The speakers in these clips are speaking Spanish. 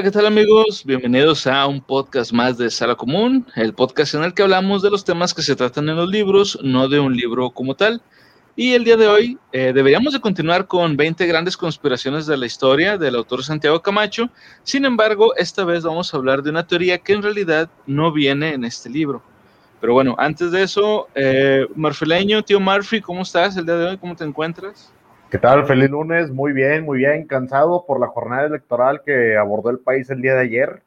Hola, ¿qué tal amigos? Bienvenidos a un podcast más de Sala Común, el podcast en el que hablamos de los temas que se tratan en los libros, no de un libro como tal. Y el día de hoy eh, deberíamos de continuar con 20 grandes conspiraciones de la historia del autor Santiago Camacho. Sin embargo, esta vez vamos a hablar de una teoría que en realidad no viene en este libro. Pero bueno, antes de eso, eh, Marfileño, tío Murphy, ¿cómo estás el día de hoy? ¿Cómo te encuentras? ¿Qué tal? Feliz lunes, muy bien, muy bien, cansado por la jornada electoral que abordó el país el día de ayer.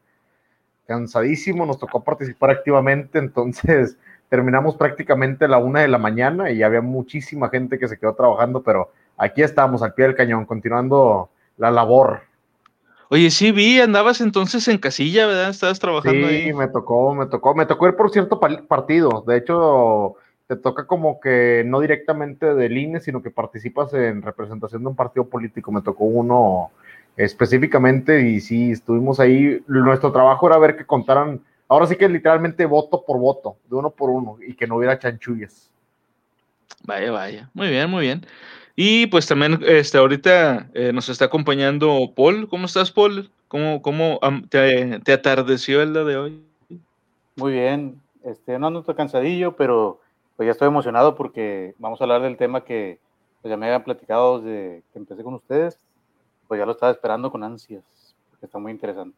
Cansadísimo, nos tocó participar activamente, entonces terminamos prácticamente a la una de la mañana y había muchísima gente que se quedó trabajando, pero aquí estamos al pie del cañón, continuando la labor. Oye, sí vi, andabas entonces en casilla, ¿verdad? Estabas trabajando ahí. Sí, me tocó, me tocó, me tocó ir por cierto partido. De hecho, te toca como que no directamente del INE, sino que participas en representación de un partido político. Me tocó uno específicamente y sí, estuvimos ahí. Nuestro trabajo era ver que contaran, ahora sí que literalmente voto por voto, de uno por uno, y que no hubiera chanchullas. Vaya, vaya. Muy bien, muy bien. Y pues también este, ahorita eh, nos está acompañando Paul. ¿Cómo estás, Paul? ¿Cómo, cómo te, te, atardeció el día de hoy? Muy bien. Este, no ando cansadillo, pero pues ya estoy emocionado porque vamos a hablar del tema que pues, ya me habían platicado desde que empecé con ustedes. Pues ya lo estaba esperando con ansias, porque está muy interesante.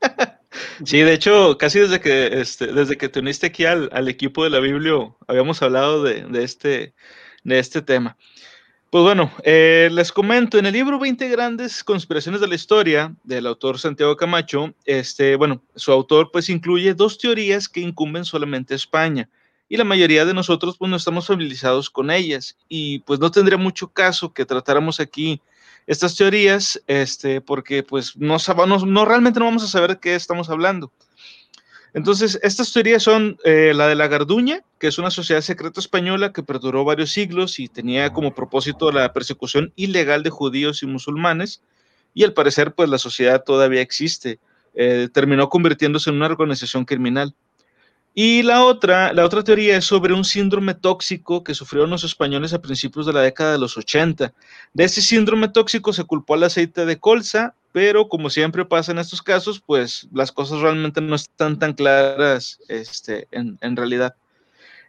Sí, de hecho, casi desde que, este, desde que te uniste aquí al, al equipo de la Biblia, habíamos hablado de, de, este, de este tema. Pues bueno, eh, les comento, en el libro 20 grandes conspiraciones de la historia del autor Santiago Camacho, este, bueno, su autor pues incluye dos teorías que incumben solamente a España y la mayoría de nosotros pues no estamos familiarizados con ellas y pues no tendría mucho caso que tratáramos aquí estas teorías, este, porque pues no, no, no realmente no vamos a saber de qué estamos hablando. Entonces, estas teorías son eh, la de la Garduña, que es una sociedad secreta española que perduró varios siglos y tenía como propósito la persecución ilegal de judíos y musulmanes, y al parecer, pues la sociedad todavía existe. Eh, terminó convirtiéndose en una organización criminal. Y la otra, la otra teoría es sobre un síndrome tóxico que sufrieron los españoles a principios de la década de los 80. De ese síndrome tóxico se culpó al aceite de colza, pero como siempre pasa en estos casos, pues las cosas realmente no están tan claras este, en, en realidad.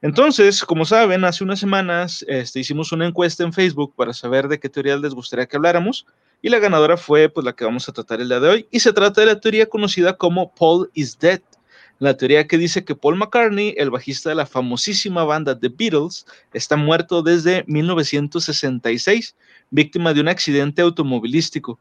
Entonces, como saben, hace unas semanas este, hicimos una encuesta en Facebook para saber de qué teoría les gustaría que habláramos y la ganadora fue pues la que vamos a tratar el día de hoy y se trata de la teoría conocida como Paul is Dead la teoría que dice que Paul McCartney, el bajista de la famosísima banda The Beatles, está muerto desde 1966, víctima de un accidente automovilístico.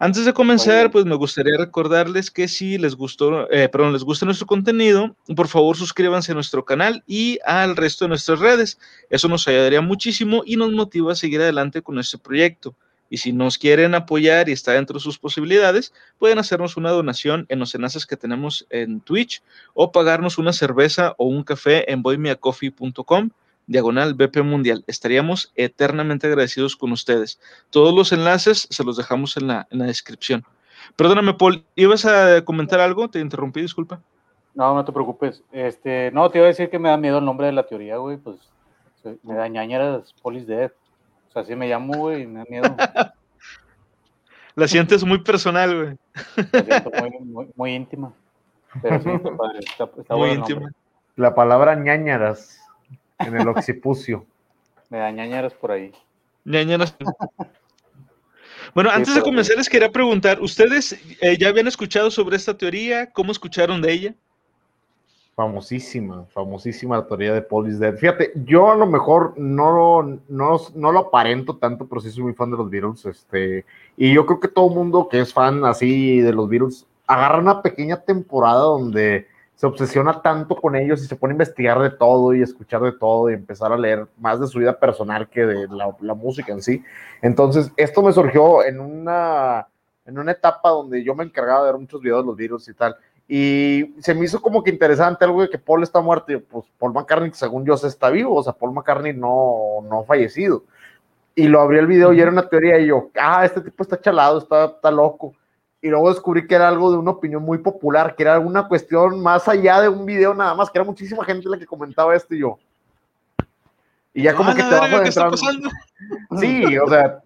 Antes de comenzar, pues me gustaría recordarles que si les gustó, eh, perdón, les gusta nuestro contenido, por favor suscríbanse a nuestro canal y al resto de nuestras redes. Eso nos ayudaría muchísimo y nos motiva a seguir adelante con este proyecto. Y si nos quieren apoyar y está dentro de sus posibilidades, pueden hacernos una donación en los enlaces que tenemos en Twitch o pagarnos una cerveza o un café en boymeacoffee.com diagonal BP Mundial. Estaríamos eternamente agradecidos con ustedes. Todos los enlaces se los dejamos en la, en la descripción. Perdóname, Paul, ¿ibas a comentar algo? Te interrumpí, disculpa. No, no te preocupes. Este, no, te iba a decir que me da miedo el nombre de la teoría, güey. Pues me da ñañeras Polis Dead. Así me llamo, güey, me da miedo. La sientes muy personal, güey. La siento muy, muy, íntima. Pero sí, está padre. Está, muy íntima. La palabra ñañaras en el occipucio. Me da ñañaras por ahí. ñañaras. Bueno, antes de comenzar les quería preguntar, ¿ustedes eh, ya habían escuchado sobre esta teoría? ¿Cómo escucharon de ella? Famosísima, famosísima la teoría de Paul is Dead. Fíjate, yo a lo mejor no, no, no lo aparento tanto, pero sí soy muy fan de los Beatles. Este, y yo creo que todo mundo que es fan así de los Beatles agarra una pequeña temporada donde se obsesiona tanto con ellos y se pone a investigar de todo y escuchar de todo y empezar a leer más de su vida personal que de la, la música en sí. Entonces, esto me surgió en una, en una etapa donde yo me encargaba de ver muchos videos de los Beatles y tal y se me hizo como que interesante algo de que Paul está muerto. Y pues Paul McCartney, según yo, se está vivo. O sea, Paul McCartney no, no ha fallecido. Y lo abrí el video y era una teoría. Y yo, ah, este tipo está chalado, está, está loco. Y luego descubrí que era algo de una opinión muy popular, que era una cuestión más allá de un video nada más, que era muchísima gente la que comentaba esto y yo. Y ya como que te vas adentrando. Sí, o sea,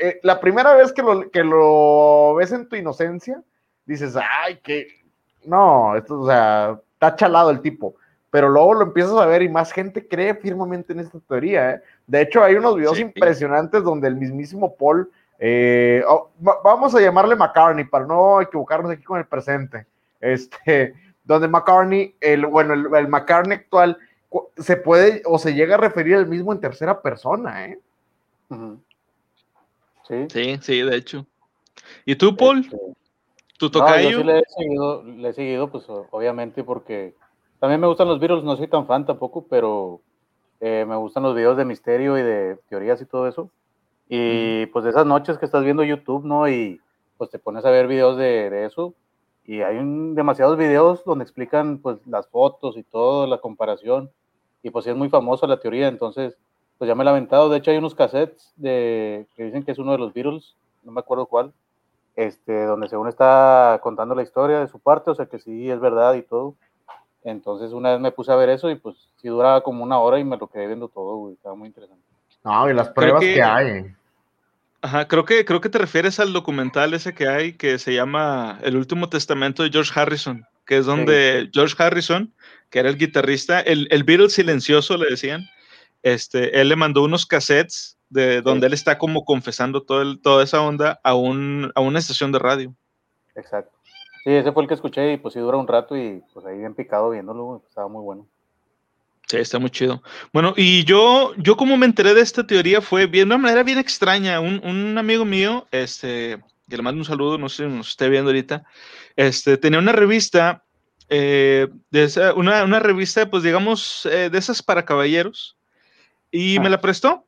eh, la primera vez que lo, que lo ves en tu inocencia, dices, ay, que no, esto, o sea, está chalado el tipo. Pero luego lo empiezas a ver y más gente cree firmemente en esta teoría. ¿eh? De hecho, hay unos videos impresionantes donde el mismísimo Paul, eh, oh, vamos a llamarle McCartney para no equivocarnos aquí con el presente, este, donde McCartney, el, bueno, el, McCartney actual se puede o se llega a referir al mismo en tercera persona. ¿eh? Sí. sí, sí, de hecho. ¿Y tú, Paul? Este, ¿Tu tocayo? sí le he seguido, le he seguido, pues obviamente porque también me gustan los Beatles, no soy tan fan tampoco, pero eh, me gustan los videos de misterio y de teorías y todo eso. Y pues de esas noches que estás viendo YouTube, ¿no? Y pues te pones a ver videos de, de eso. Y hay un, demasiados videos donde explican pues las fotos y todo, la comparación. Y pues sí es muy famosa la teoría, entonces pues ya me he lamentado. De hecho hay unos cassettes de, que dicen que es uno de los Beatles, no me acuerdo cuál, este, donde según está contando la historia de su parte, o sea que sí es verdad y todo. Entonces una vez me puse a ver eso y pues sí duraba como una hora y me lo quedé viendo todo, güey. Estaba muy interesante. No, y las pruebas que, hay. Ajá, creo que, creo que te refieres al documental ese que hay que se llama El último testamento de George Harrison, que es donde George Harrison, que era el guitarrista, el, el Beatles silencioso le decían, este, él le mandó unos cassettes de donde él está como confesando todo el, toda esa onda a, un, a una estación de radio. Exacto. Sí, ese fue el que escuché y pues sí dura un rato y pues ahí bien picado viéndolo, estaba muy bueno. Sí, está muy chido. Bueno, y yo, yo como me enteré de esta teoría fue bien, de una manera bien extraña. Un, un amigo mío, este, que le mando un saludo, no sé si nos esté viendo ahorita, este, tenía una revista, eh, de una, una, revista, pues digamos, eh, de esas para caballeros, y me ah. la prestó.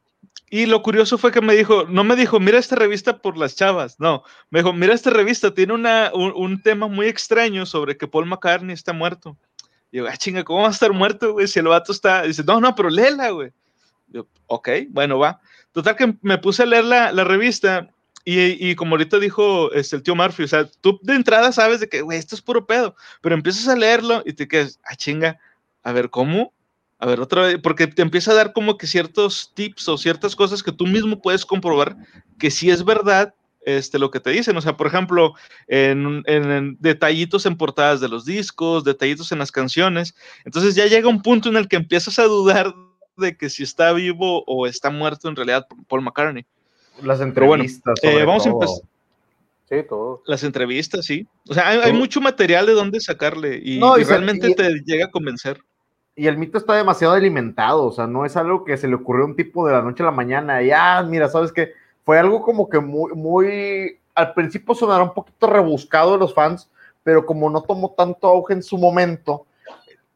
Y lo curioso fue que me dijo, no me dijo, mira esta revista por las chavas, no, me dijo, mira esta revista, tiene una, un, tema muy extraño sobre que Paul McCartney está muerto. Y yo, ah, chinga, ¿cómo va a estar muerto, güey? Si el vato está, dice, no, no, pero léela, güey. Yo, ok, bueno, va. Total que me puse a leer la, la revista y, y, como ahorita dijo este, el tío Murphy, o sea, tú de entrada sabes de que, güey, esto es puro pedo, pero empiezas a leerlo y te quedas, ah, chinga, a ver, ¿cómo? A ver, otra vez, porque te empieza a dar como que ciertos tips o ciertas cosas que tú mismo puedes comprobar que sí es verdad este, lo que te dicen. O sea, por ejemplo, en, en, detallitos en portadas de los discos, detallitos en las canciones. Entonces ya llega un punto en el que empiezas a dudar de que si está vivo o está muerto en realidad Paul McCartney. Las entrevistas. Eh, vamos a empezar. Sí, todo. Las entrevistas, sí. O sea, hay, mucho material de dónde sacarle y, realmente te llega a convencer y el mito está demasiado alimentado, o sea, no es algo que se le ocurrió a un tipo de la noche a la mañana, y ah, mira, sabes que fue algo como que muy, muy, al principio sonará un poquito rebuscado de los fans, pero como no tomó tanto auge en su momento,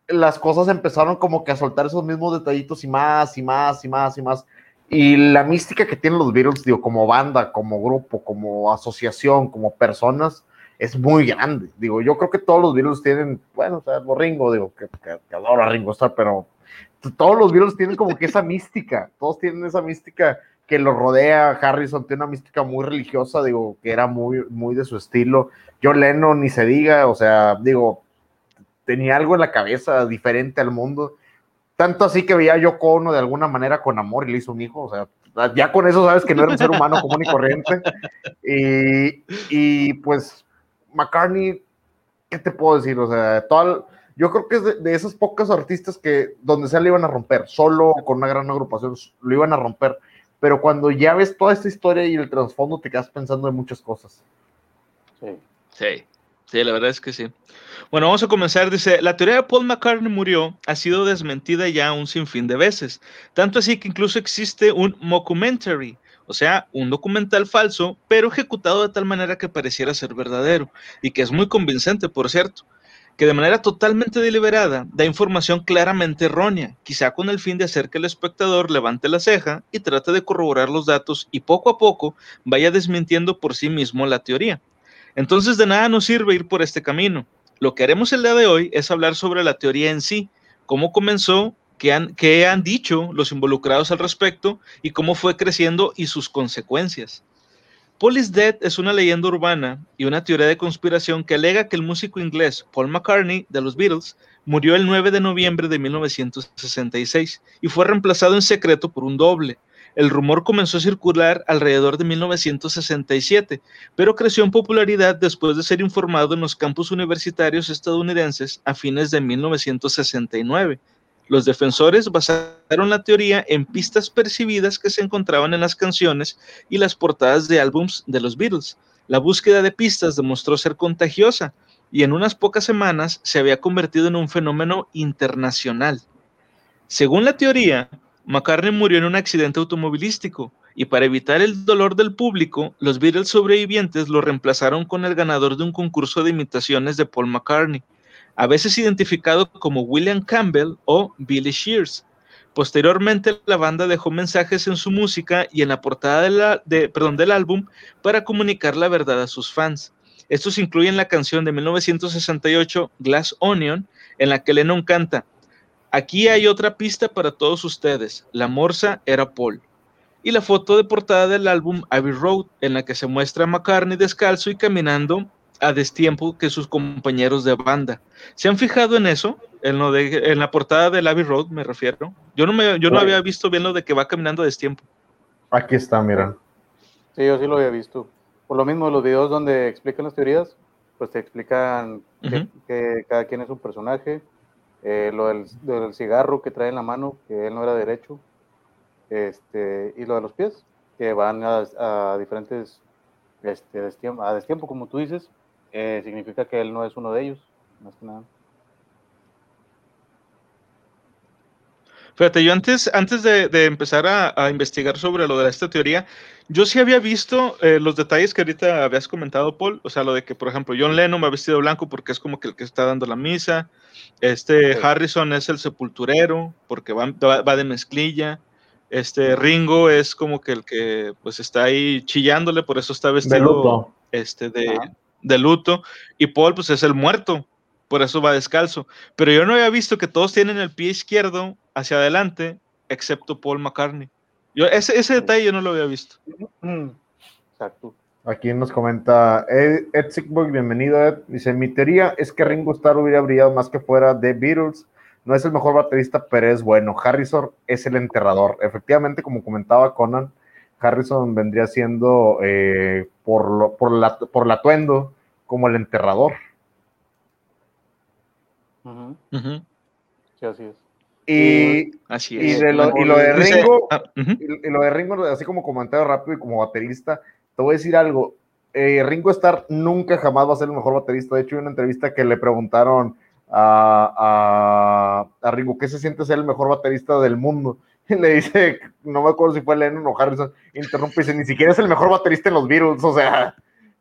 las cosas empezaron como que a soltar esos mismos detallitos y más y más y más y más. Y la mística que tienen los Beatles, digo, como banda, como grupo, como asociación, como personas, es muy grande. Digo, yo creo que todos los Beatles tienen, bueno, o sea, Ringo, digo, que, adoro a Ringo Starr, pero todos los Beatles tienen como que esa mística, todos tienen esa mística que lo rodea. Harrison tiene una mística muy religiosa, digo, que era muy, muy de su estilo. John Lennon, ni se diga, o sea, digo, tenía algo en la cabeza diferente al mundo. Tanto así que veía a Yoko Ono de alguna manera con amor y le hizo un hijo, o sea, ya con eso sabes que no era un ser humano común y corriente. Y, y pues McCartney, ¿qué te puedo decir? O sea, todo, yo creo que es de, esos pocos artistas que donde sea le iban a romper, solo con una gran agrupación lo iban a romper. Pero cuando ya ves toda esta historia y el trasfondo, te quedas pensando en muchas cosas. Sí. Sí. Sí, la verdad es que sí. Bueno, vamos a comenzar. Dice, la teoría de Paul McCartney murió ha sido desmentida ya un sinfín de veces. Tanto así que incluso existe un mockumentary o sea, un documental falso, pero ejecutado de tal manera que pareciera ser verdadero, y que es muy convincente, por cierto, que de manera totalmente deliberada da información claramente errónea, quizá con el fin de hacer que el espectador levante la ceja y trate de corroborar los datos y poco a poco vaya desmintiendo por sí mismo la teoría. Entonces de nada nos sirve ir por este camino. Lo que haremos el día de hoy es hablar sobre la teoría en sí, cómo comenzó qué han, dicho los involucrados al respecto y cómo fue creciendo y sus consecuencias. Paul is Dead es una leyenda urbana y una teoría de conspiración que alega que el músico inglés Paul McCartney de los Beatles murió el 9 de noviembre de 1966 y fue reemplazado en secreto por un doble. El rumor comenzó a circular alrededor de 1967, pero creció en popularidad después de ser informado en los campus universitarios estadounidenses a fines de 1969. Los defensores basaron la teoría en pistas percibidas que se encontraban en las canciones y las portadas de álbums de los Beatles. La búsqueda de pistas demostró ser contagiosa y en unas pocas semanas se había convertido en un fenómeno internacional. Según la teoría, McCartney murió en un accidente automovilístico y para evitar el dolor del público, los Beatles sobrevivientes lo reemplazaron con el ganador de un concurso de imitaciones de Paul McCartney, a veces identificado como William Campbell o Billy Shears. Posteriormente, la banda dejó mensajes en su música y en la portada del álbum para comunicar la verdad a sus fans. Estos incluyen la canción de 1968 Glass Onion, en la que Lennon canta, Aquí hay otra pista para todos ustedes, la morsa era Paul. Y la foto de portada del álbum Abbey Road, en la que se muestra a McCartney descalzo y caminando a destiempo que sus compañeros de banda. ¿Se han fijado en eso? En, lo de, en la portada del Abbey Road, me refiero. Yo no, me, yo no había visto bien lo de que va caminando a destiempo. Aquí está, mira. Sí, yo sí lo había visto. Por lo mismo, los videos donde explican las teorías, pues te explican que, cada quien es un personaje. Eh, lo, del, cigarro que trae en la mano, que él no era derecho. Este, y lo de los pies, que van a, diferentes este, a destiempo, como tú dices. Eh, significa que él no es uno de ellos, más que nada. Fíjate, yo antes, antes de, empezar a, investigar sobre lo de esta teoría, yo sí había visto eh, los detalles que ahorita habías comentado, Paul. O sea, lo de que, por ejemplo, John Lennon va vestido blanco porque es como que el que está dando la misa. Este Harrison es el sepulturero porque va, va, de mezclilla. Este Ringo es como que el que pues está ahí chillándole, por eso está vestido este de, de luto. Y Paul, pues es el muerto, por eso va descalzo. Pero yo no había visto que todos tienen el pie izquierdo hacia adelante, excepto Paul McCartney. Yo, ese, ese detalle yo no lo había visto. Exacto. Aquí nos comenta Ed, Ed bienvenido Ed. Dice, mi teoría es que Ringo Starr hubiera brillado más que fuera de Beatles. No es el mejor baterista, pero es bueno. Harrison es el enterrador. Efectivamente, como comentaba Conan, Harrison vendría siendo eh, por, lo, por, la, por el atuendo como el enterrador. Sí, así es. Y, así es. Y, lo, de Ringo, ah, y, lo de Ringo, así como comentario rápido y como baterista, te voy a decir algo. Eh, Ringo Starr nunca jamás va a ser el mejor baterista. De hecho, hay una entrevista que le preguntaron a, a, a Ringo qué se siente ser el mejor baterista del mundo. Le dice, no me acuerdo si fue Lennon o Harrison, interrumpe y dice, ni siquiera es el mejor baterista en los Beatles, o sea.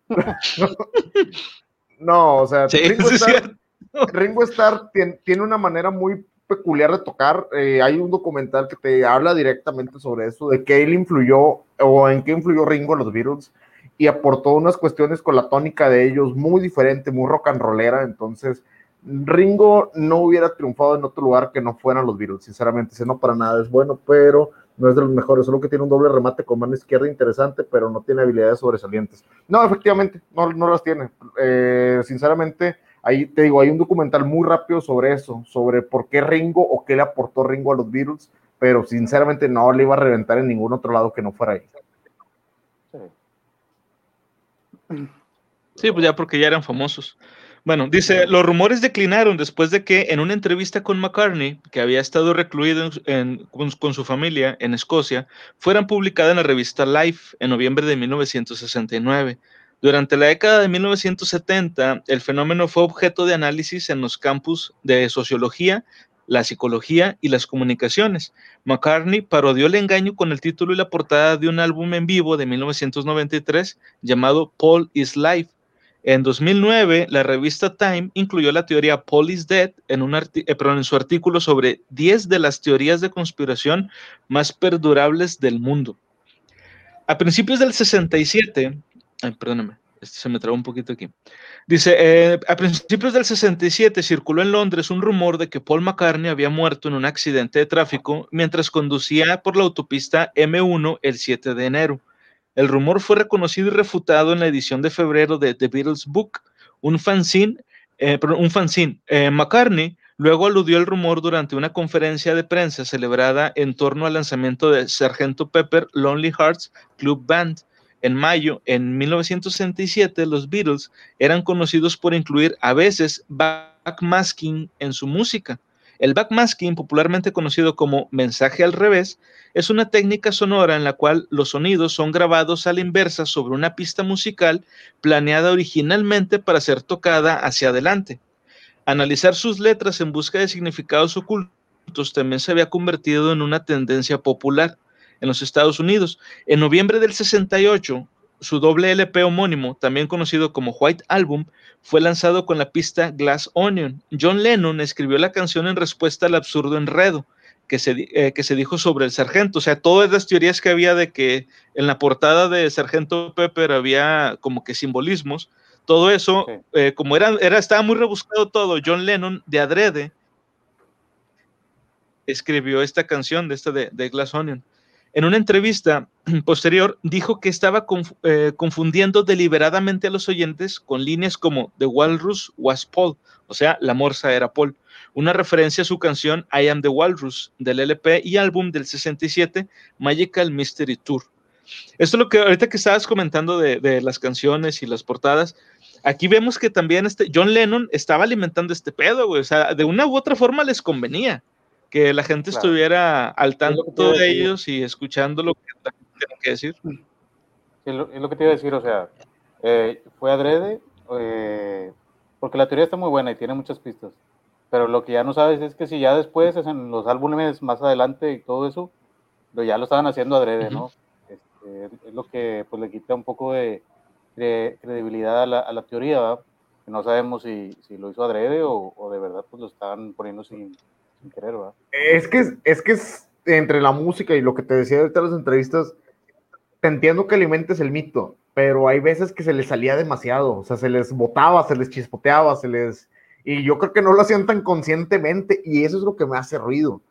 no, o sea, Ringo, Starr, tiene, una manera muy peculiar de tocar. Eh, hay un documental que te habla directamente sobre eso, de que él influyó o en qué influyó Ringo a los Beatles y aportó unas cuestiones con la tónica de ellos muy diferente, muy rock and rollera. Entonces, Ringo no hubiera triunfado en otro lugar que no fueran los Beatles, sinceramente. Ese no para nada es bueno, pero no es de los mejores, solo que tiene un doble remate con mano izquierda interesante, pero no tiene habilidades sobresalientes. No, efectivamente, no, no las tiene. Eh, sinceramente, ahí te digo, hay un documental muy rápido sobre eso, sobre por qué Ringo o qué le aportó Ringo a los Beatles, pero sinceramente no le iba a reventar en ningún otro lado que no fuera ahí. Sí, pues ya porque ya eran famosos. Bueno, dice, los rumores declinaron después de que en una entrevista con McCartney, que había estado recluido con, su familia en Escocia, fueran publicadas en la revista Life en noviembre de 1969. Durante la década de 1970, el fenómeno fue objeto de análisis en los campus de sociología, la psicología y las comunicaciones. McCartney parodió el engaño con el título y la portada de un álbum en vivo de 1993 llamado Paul is Life, en 2009, la revista Time incluyó la teoría is Dead en, un eh, en su artículo sobre 10 de las teorías de conspiración más perdurables del mundo. A principios del 67, perdóname, se me trabó un poquito aquí. Dice, eh, a principios del 67 circuló en Londres un rumor de que Paul McCartney había muerto en un accidente de tráfico mientras conducía por la autopista M1 el 7 de enero. El rumor fue reconocido y refutado en la edición de febrero de The Beatles Book, un fanzine, eh, un fanzine. Eh, McCartney Luego aludió el rumor durante una conferencia de prensa celebrada en torno al lanzamiento de Sargento Pepper Lonely Hearts Club Band. En mayo, en 1967, los Beatles eran conocidos por incluir a veces backmasking en su música. El backmasking, popularmente conocido como mensaje al revés, es una técnica sonora en la cual los sonidos son grabados a la inversa sobre una pista musical planeada originalmente para ser tocada hacia adelante. Analizar sus letras en busca de significados ocultos también se había convertido en una tendencia popular en los Estados Unidos. En noviembre del 68, su doble LP homónimo, también conocido como White Album, fue lanzado con la pista Glass Onion. John Lennon escribió la canción en respuesta al absurdo enredo que se, eh, que se dijo sobre el sargento. O sea, todas las teorías que había de que en la portada de Sargento Pepper había como que simbolismos, todo eso, eh, como era, era, estaba muy rebuscado todo, John Lennon de adrede escribió esta canción de esta de, de Glass Onion. En una entrevista posterior dijo que estaba eh, confundiendo deliberadamente a los oyentes con líneas como The Walrus was Paul, o sea, la morsa era Paul, una referencia a su canción I Am the Walrus del LP y álbum del 67 Magical Mystery Tour. Esto es lo que ahorita que estabas comentando de, las canciones y las portadas, aquí vemos que también este John Lennon estaba alimentando este pedo, o sea, de una u otra forma les convenía que la gente claro. estuviera al tanto de ellos y escuchando lo que la gente tiene que decir. Es lo, es lo que te iba a decir, o sea, eh, fue adrede, eh, porque la teoría está muy buena y tiene muchas pistas, pero lo que ya no sabes es que si ya después, en los álbumes más adelante y todo eso, lo, ya lo estaban haciendo adrede, uh -huh. ¿no? Este, es lo que pues le quita un poco de, de credibilidad a la, a la teoría, ¿verdad? No sabemos si, si, lo hizo adrede o, o de verdad pues lo estaban poniendo sin, sin querer, ¿verdad? Es que, es que es entre la música y lo que te decía ahorita en las entrevistas, te entiendo que alimentes el mito, pero hay veces que se les salía demasiado, o sea, se les botaba, se les chispoteaba, se les... Y yo creo que no lo hacían tan conscientemente y eso es lo que me hace ruido.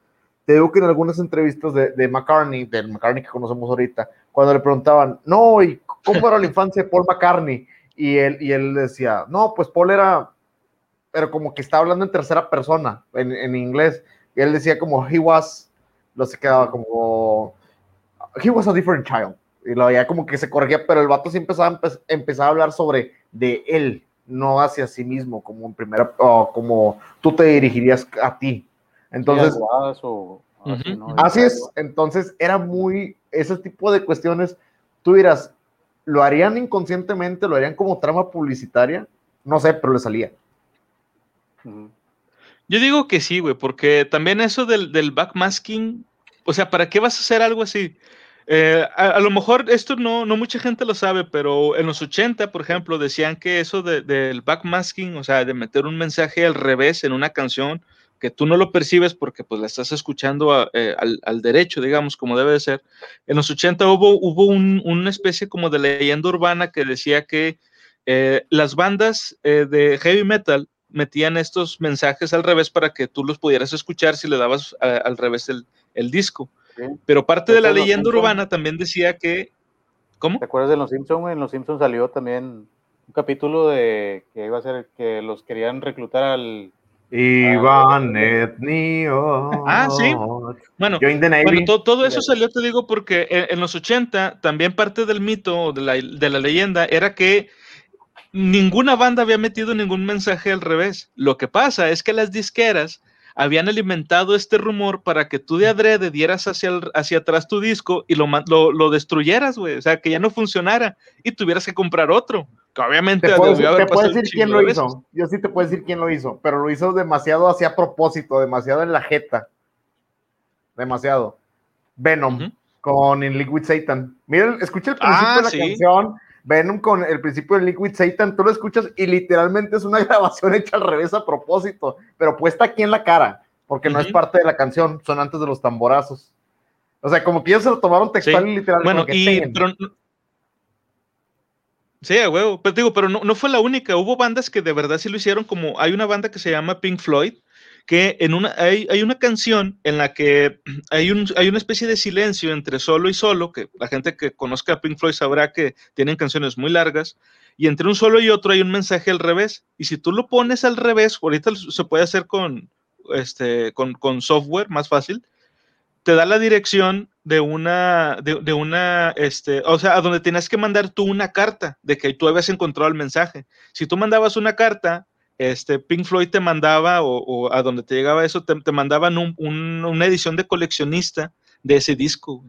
Te digo que en algunas entrevistas de, de McCartney, del McCartney que conocemos ahorita, cuando le preguntaban, no, ¿y cómo era la infancia de Paul McCartney? Y él, y él decía, no, pues Paul era pero como que está hablando en tercera persona, en, en, inglés. Y él decía como, he was, no se quedaba como, he was a different child. Y lo veía como que se corregía, pero el vato sí empezaba, empezaba a hablar sobre de él, no hacia sí mismo, como en primera, oh, como tú te dirigirías a ti. Entonces, o, así, ¿no? así es, entonces era muy, ese tipo de cuestiones, tú dirás, ¿lo harían inconscientemente, lo harían como trama publicitaria? No sé, pero le salía. Yo digo que sí, güey, porque también eso del, del, backmasking, o sea, ¿para qué vas a hacer algo así? Eh, a, a, lo mejor esto no, no mucha gente lo sabe, pero en los 80, por ejemplo, decían que eso de, del backmasking, o sea, de meter un mensaje al revés en una canción, que tú no lo percibes porque pues la estás escuchando a, eh, al, al, derecho, digamos, como debe de ser. En los 80 hubo, hubo un, una especie como de leyenda urbana que decía que eh, las bandas eh, de heavy metal metían estos mensajes al revés para que tú los pudieras escuchar si le dabas a, al revés el, el disco. Sí. Pero parte de la leyenda urbana también decía que... ¿Cómo? ¿Te acuerdas de Los Simpsons? En Los Simpsons salió también un capítulo de que iba a ser que los querían reclutar al... Iván Etnio. Ah, sí. Bueno, bueno todo, todo, eso salió, te digo, porque en, en, los 80 también parte del mito, de la, de la leyenda, era que ninguna banda había metido ningún mensaje al revés. Lo que pasa es que las disqueras habían alimentado este rumor para que tú de adrede dieras hacia, el, hacia atrás tu disco y lo, lo, lo destruyeras, güey. O sea, que ya no funcionara y tuvieras que comprar otro. Que obviamente te puedo, te puedo decir quién lo hizo. Yo sí te puedo decir quién lo hizo, pero lo hizo demasiado hacia propósito, demasiado en la jeta. Demasiado. Venom uh -huh. con In Liquid Satan. Miren, escucha el principio ah, de la sí. canción Venom con el principio de Liquid Satan, tú lo escuchas y literalmente es una grabación hecha al revés a propósito, pero puesta aquí en la cara, porque uh -huh. no es parte de la canción, son antes de los tamborazos. O sea, como que ellos se lo tomaron textual sí. y literalmente. Bueno, y, pero, Sí, a huevo, pero digo, pero no, no fue la única, hubo bandas que de verdad sí lo hicieron, como hay una banda que se llama Pink Floyd, que en una, hay, hay, una canción en la que hay, un, hay una especie de silencio entre solo y solo, que la gente que conozca a Pink Floyd sabrá que tienen canciones muy largas, y entre un solo y otro hay un mensaje al revés, y si tú lo pones al revés, ahorita se puede hacer con, este, con, con software más fácil, te da la dirección de una, de, una, este, o sea, a donde tenías que mandar tú una carta de que tú habías encontrado el mensaje. Si tú mandabas una carta, este, Pink Floyd te mandaba, o, a donde te llegaba eso, te, mandaban una edición de coleccionista de ese disco.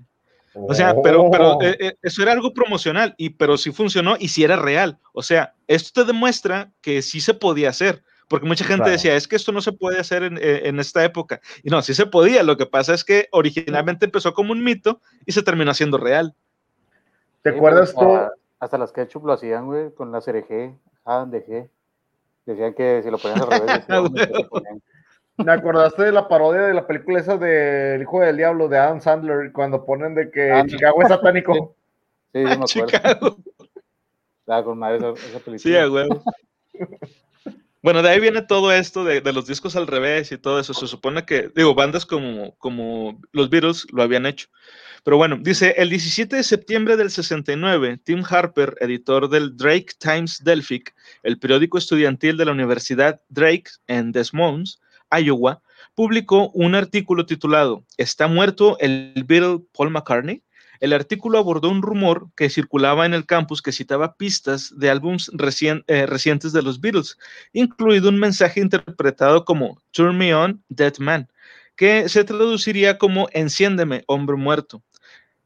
O sea, pero, pero oh. eh, eh, eso era algo promocional, y, pero sí funcionó y sí era real. O sea, esto te demuestra que sí se podía hacer. Porque mucha gente decía, es que esto no se puede hacer eh, en, esta época. Y no, sí se podía. Lo que pasa es que originalmente empezó como un mito y se terminó haciendo real. ¿Te acuerdas tú? Hasta las ketchup lo hacían, güey, con la CRG, de G. Decían que si lo ponían al revés. Me acordaste de la parodia de la película esa del Hijo del Diablo de Adam Sandler, cuando ponen de que Chicago es satánico. Sí, sí me acuerdo. Chicago. con madre esa, esa película. Sí, a huevo. Bueno, de ahí viene todo esto de, los discos al revés y todo eso. Se supone que, digo, bandas como, como los Beatles lo habían hecho. Pero bueno, dice, el 17 de septiembre del 69, Tim Harper, editor del Drake Times Delphic, el periódico estudiantil de la Universidad Drake en Des Moines, Iowa, publicó un artículo titulado ¿Está muerto el Beatle Paul McCartney? El artículo abordó un rumor que circulaba en el campus que citaba pistas de álbumes eh, recientes de los Beatles, incluido un mensaje interpretado como Turn Me On, Dead Man, que se traduciría como Enciéndeme, hombre muerto.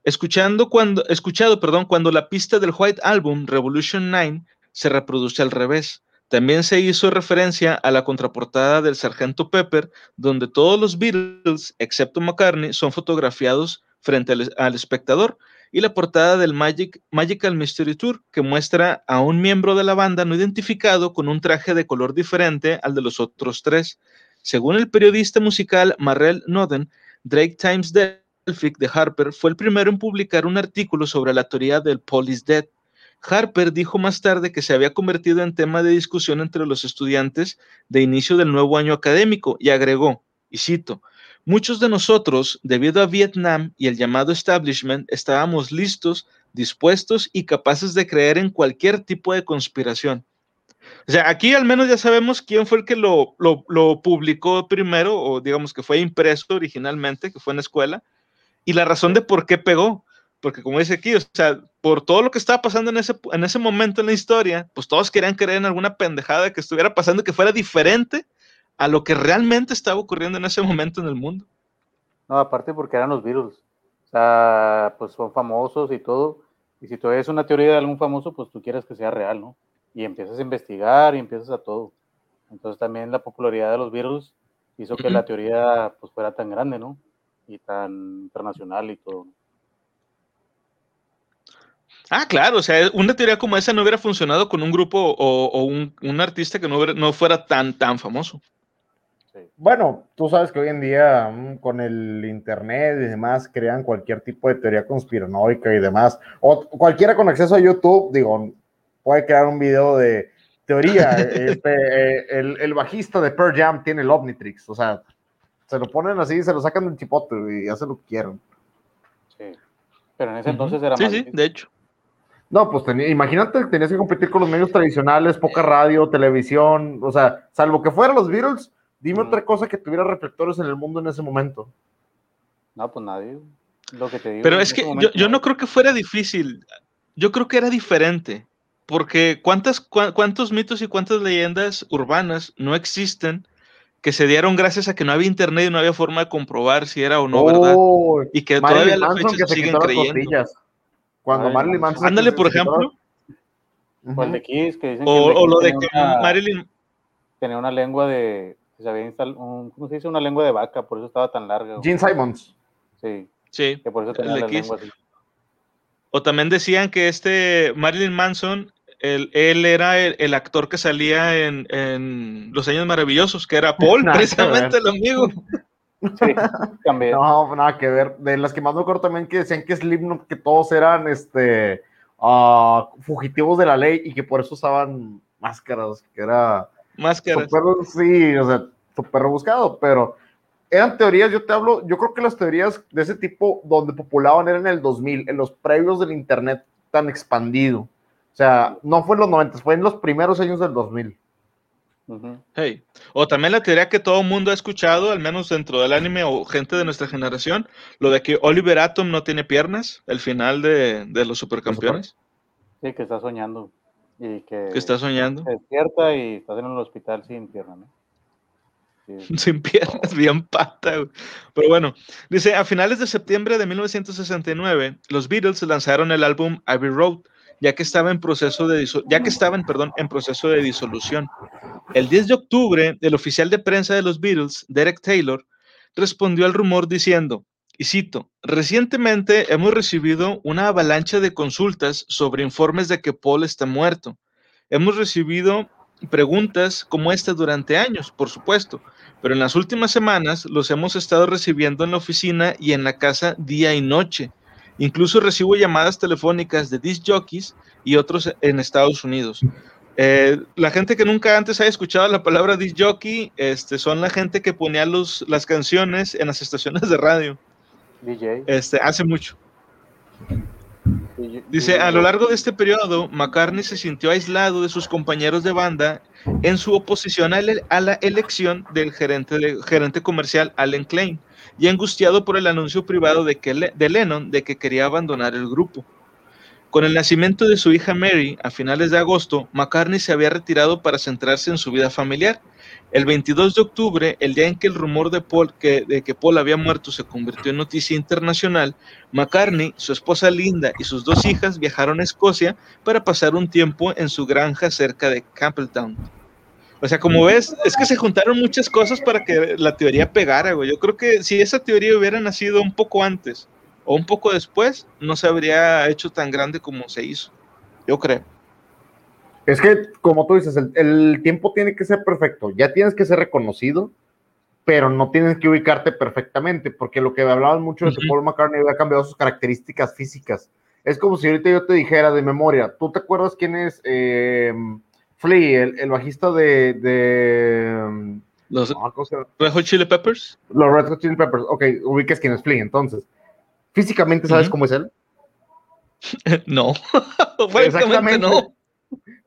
Escuchando cuando, escuchado perdón, cuando la pista del White Album, Revolution 9, se reproduce al revés. También se hizo referencia a la contraportada del Sargento Pepper, donde todos los Beatles, excepto McCartney, son fotografiados frente al, espectador y la portada del Magic, Magical Mystery Tour, que muestra a un miembro de la banda no identificado con un traje de color diferente al de los otros tres. Según el periodista musical Marrell Noden, Drake Times Delphic de Harper fue el primero en publicar un artículo sobre la teoría del Police Dead. Harper dijo más tarde que se había convertido en tema de discusión entre los estudiantes de inicio del nuevo año académico y agregó, y cito, Muchos de nosotros, debido a Vietnam y el llamado establishment, estábamos listos, dispuestos y capaces de creer en cualquier tipo de conspiración. O sea, aquí al menos ya sabemos quién fue el que lo, lo, publicó primero, o digamos que fue impreso originalmente, que fue en la escuela, y la razón de por qué pegó. Porque como dice aquí, o sea, por todo lo que estaba pasando en ese, en ese momento en la historia, pues todos querían creer en alguna pendejada que estuviera pasando que fuera diferente a lo que realmente estaba ocurriendo en ese momento en el mundo. No, aparte porque eran los virus. O sea, pues son famosos y todo. Y si tú ves una teoría de algún famoso, pues tú quieres que sea real, ¿no? Y empiezas a investigar y empiezas a todo. Entonces también la popularidad de los virus hizo que la teoría pues fuera tan grande, ¿no? Y tan internacional y todo. Ah, claro, o sea, una teoría como esa no hubiera funcionado con un grupo o, un, un, artista que no, no fuera tan, tan famoso. Bueno, tú sabes que hoy en día mm, con el internet y demás crean cualquier tipo de teoría conspiranoica y demás. O cualquiera con acceso a YouTube, digo, puede crear un video de teoría. este, eh, el, bajista de Pearl Jam tiene el Omnitrix. O sea, se lo ponen así, se lo sacan del chipote y ya se lo quieren. Sí. Pero en ese entonces era más. Sí, sí, de hecho. No, pues imagínate, tenías que competir con los medios tradicionales, poca radio, televisión, o sea, salvo que fueran los Beatles, Dime otra cosa que tuviera reflectores en el mundo en ese momento. No, pues nadie. Lo que te digo Pero es que yo, no creo que fuera difícil. Yo creo que era diferente. Porque ¿cuántas, ¿cuántos mitos y cuántas leyendas urbanas no existen que se dieron gracias a que no había internet y no había forma de comprobar si era o no verdad? Y que todavía la fecha siguen creyendo. Cuando Marilyn Manson. Ándale, por ejemplo. O el de Kiss, que dicen o, o lo de que Marilyn. Tenía una lengua de, se había instalado, un, ¿cómo se dice? Una lengua de vaca, por eso estaba tan larga. Gene Simons. Sí. Sí. Que por eso tenía la lengua así. O también decían que este Marilyn Manson, él, él era el, actor que salía en, en, Los Años Maravillosos, que era Paul, precisamente el amigo. Sí, también. No, nada que ver. De las que más me acuerdo también que decían que Slipknot, que todos eran este uh, fugitivos de la ley y que por eso usaban máscaras, que era Máscaras. sí, o sea, súper rebuscado, pero eran teorías, yo te hablo, yo creo que las teorías de ese tipo donde populaban eran en el 2000, en los previos del Internet tan expandido. O sea, no fue en los 90, fue en los primeros años del 2000. Hey. O también la teoría que todo el mundo ha escuchado, al menos dentro del anime o gente de nuestra generación, lo de que Oliver Atom no tiene piernas, el final de, los supercampeones. Sí, que está soñando. Y que, está soñando. Se despierta y está en el hospital sin piernas, ¿no? Sin piernas, bien pata. Pero bueno, dice, a finales de septiembre de 1969, los Beatles lanzaron el álbum Abbey Road, ya que estaba en proceso de ya que estaban, perdón, en proceso de disolución. El 10 de octubre, el oficial de prensa de los Beatles, Derek Taylor, respondió al rumor diciendo, y cito, recientemente hemos recibido una avalancha de consultas sobre informes de que Paul está muerto. Hemos recibido preguntas como esta durante años, por supuesto, pero en las últimas semanas los hemos estado recibiendo en la oficina y en la casa día y noche. Incluso recibo llamadas telefónicas de disc jockeys y otros en Estados Unidos. Eh, la gente que nunca antes haya escuchado la palabra disc jockey este, son la gente que ponía los, las canciones en las estaciones de radio. DJ. Este, hace mucho. Dice, a lo largo de este periodo, McCartney se sintió aislado de sus compañeros de banda en su oposición a, la elección del gerente, gerente comercial Allen Klein y angustiado por el anuncio privado de, que de Lennon de que quería abandonar el grupo. Con el nacimiento de su hija Mary a finales de agosto, McCartney se había retirado para centrarse en su vida familiar. El 22 de octubre, el día en que el rumor de, Paul, que, Paul había muerto se convirtió en noticia internacional, McCartney, su esposa Linda y sus dos hijas viajaron a Escocia para pasar un tiempo en su granja cerca de Campbelltown. O sea, como ves, es que se juntaron muchas cosas para que la teoría pegara, güey. Yo creo que si esa teoría hubiera nacido un poco antes o un poco después, no se habría hecho tan grande como se hizo. Yo creo. Es que, como tú dices, el, tiempo tiene que ser perfecto. Ya tienes que ser reconocido, pero no tienes que ubicarte perfectamente, porque lo que hablaban mucho de que Paul McCartney había cambiado sus características físicas. Es como si ahorita yo te dijera de memoria, ¿tú te acuerdas quién es eh, Flea, el, bajista de... de los Red Hot Chili Peppers? Los Red Hot Chili Peppers, ok, ubicas quién es Flea, entonces. ¿Físicamente sabes cómo es él? no, exactamente no.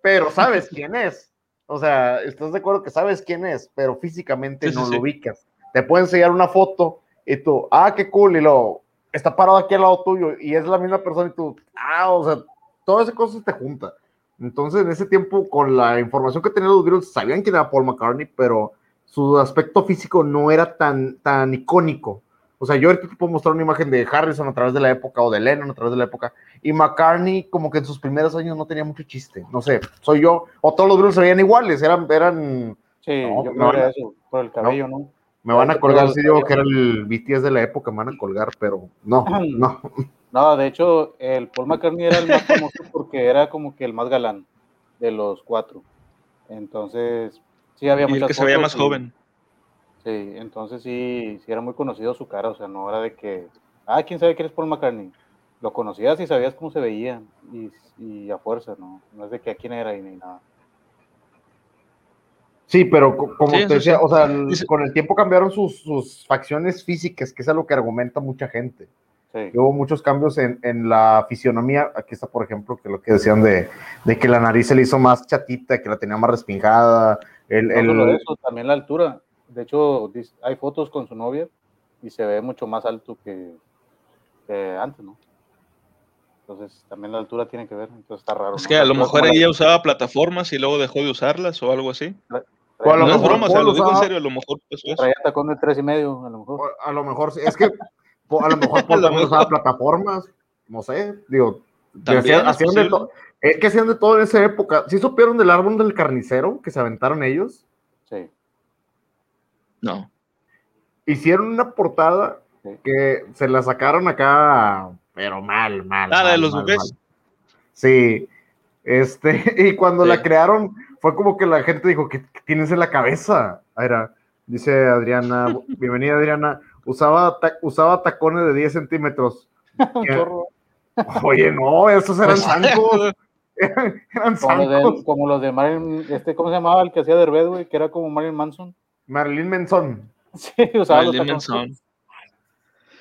Pero sabes quién es. O sea, estás de acuerdo que sabes quién es, pero físicamente no lo ubicas. Te puede enseñar una foto y tú, ah, qué cool, y luego está parado aquí al lado tuyo y es la misma persona y tú, ah, o sea, todas esas cosas te juntan. Entonces, en ese tiempo, con la información que tenían los Beatles, sabían quién era Paul McCartney, pero su aspecto físico no era tan, tan icónico. O sea, yo ahorita te puedo mostrar una imagen de Harrison a través de la época o de Lennon a través de la época. Y McCartney, como que en sus primeros años no tenía mucho chiste. No sé, soy yo. O todos los Beatles se veían iguales, eran. eran sí, yo creo que eso, por el cabello, ¿no? Me van a colgar si digo que era el BTS de la época, me van a colgar, pero no, no. No, de hecho, el Paul McCartney era el más famoso porque era como que el más galán de los cuatro. Entonces, sí había y el que se veía más joven. Sí, entonces sí, sí era muy conocido su cara, o sea, no era de que, ah, ¿quién sabe quién es Paul McCartney? Lo conocías y sabías cómo se veía, y, a fuerza, ¿no? No es de que a quién era y ni nada. Sí, pero como te decía, o sea, con el tiempo cambiaron sus, facciones físicas, que es algo que argumenta mucha gente. Sí. Hubo muchos cambios en, la fisionomía. Aquí está, por ejemplo, que lo que decían de, que la nariz se le hizo más chatita, que la tenía más respingada. El, eso, también la altura. De hecho, hay fotos con su novia y se ve mucho más alto que, antes, ¿no? Entonces, también la altura tiene que ver, entonces está raro. Es que a lo mejor ella usaba plataformas y luego dejó de usarlas o algo así. O a lo no mejor, es broma, o lo digo en serio, a lo mejor eso. Traía tacón de tres y medio, a lo mejor. A lo mejor, es que a lo mejor Paul usaba plataformas, no sé, digo, hacían de es que hacían de todo en esa época. ¿Sí supieron del árbol del carnicero que se aventaron ellos? Sí. No. Hicieron una portada que se la sacaron acá, pero mal, mal. Ah, de los bebés. Sí. Este, y cuando la crearon, fue como que la gente dijo, ¿qué, tienes en la cabeza? Era, dice Adriana, bienvenida Adriana, usaba, usaba tacones de 10 centímetros. Oye, no, esos eran zancos. eran zancos. Como, los de Marilyn, este, ¿cómo se llamaba el que hacía de güey? Que era como Marilyn Manson. Marilyn Manson. Sí, usaba Marilyn Manson.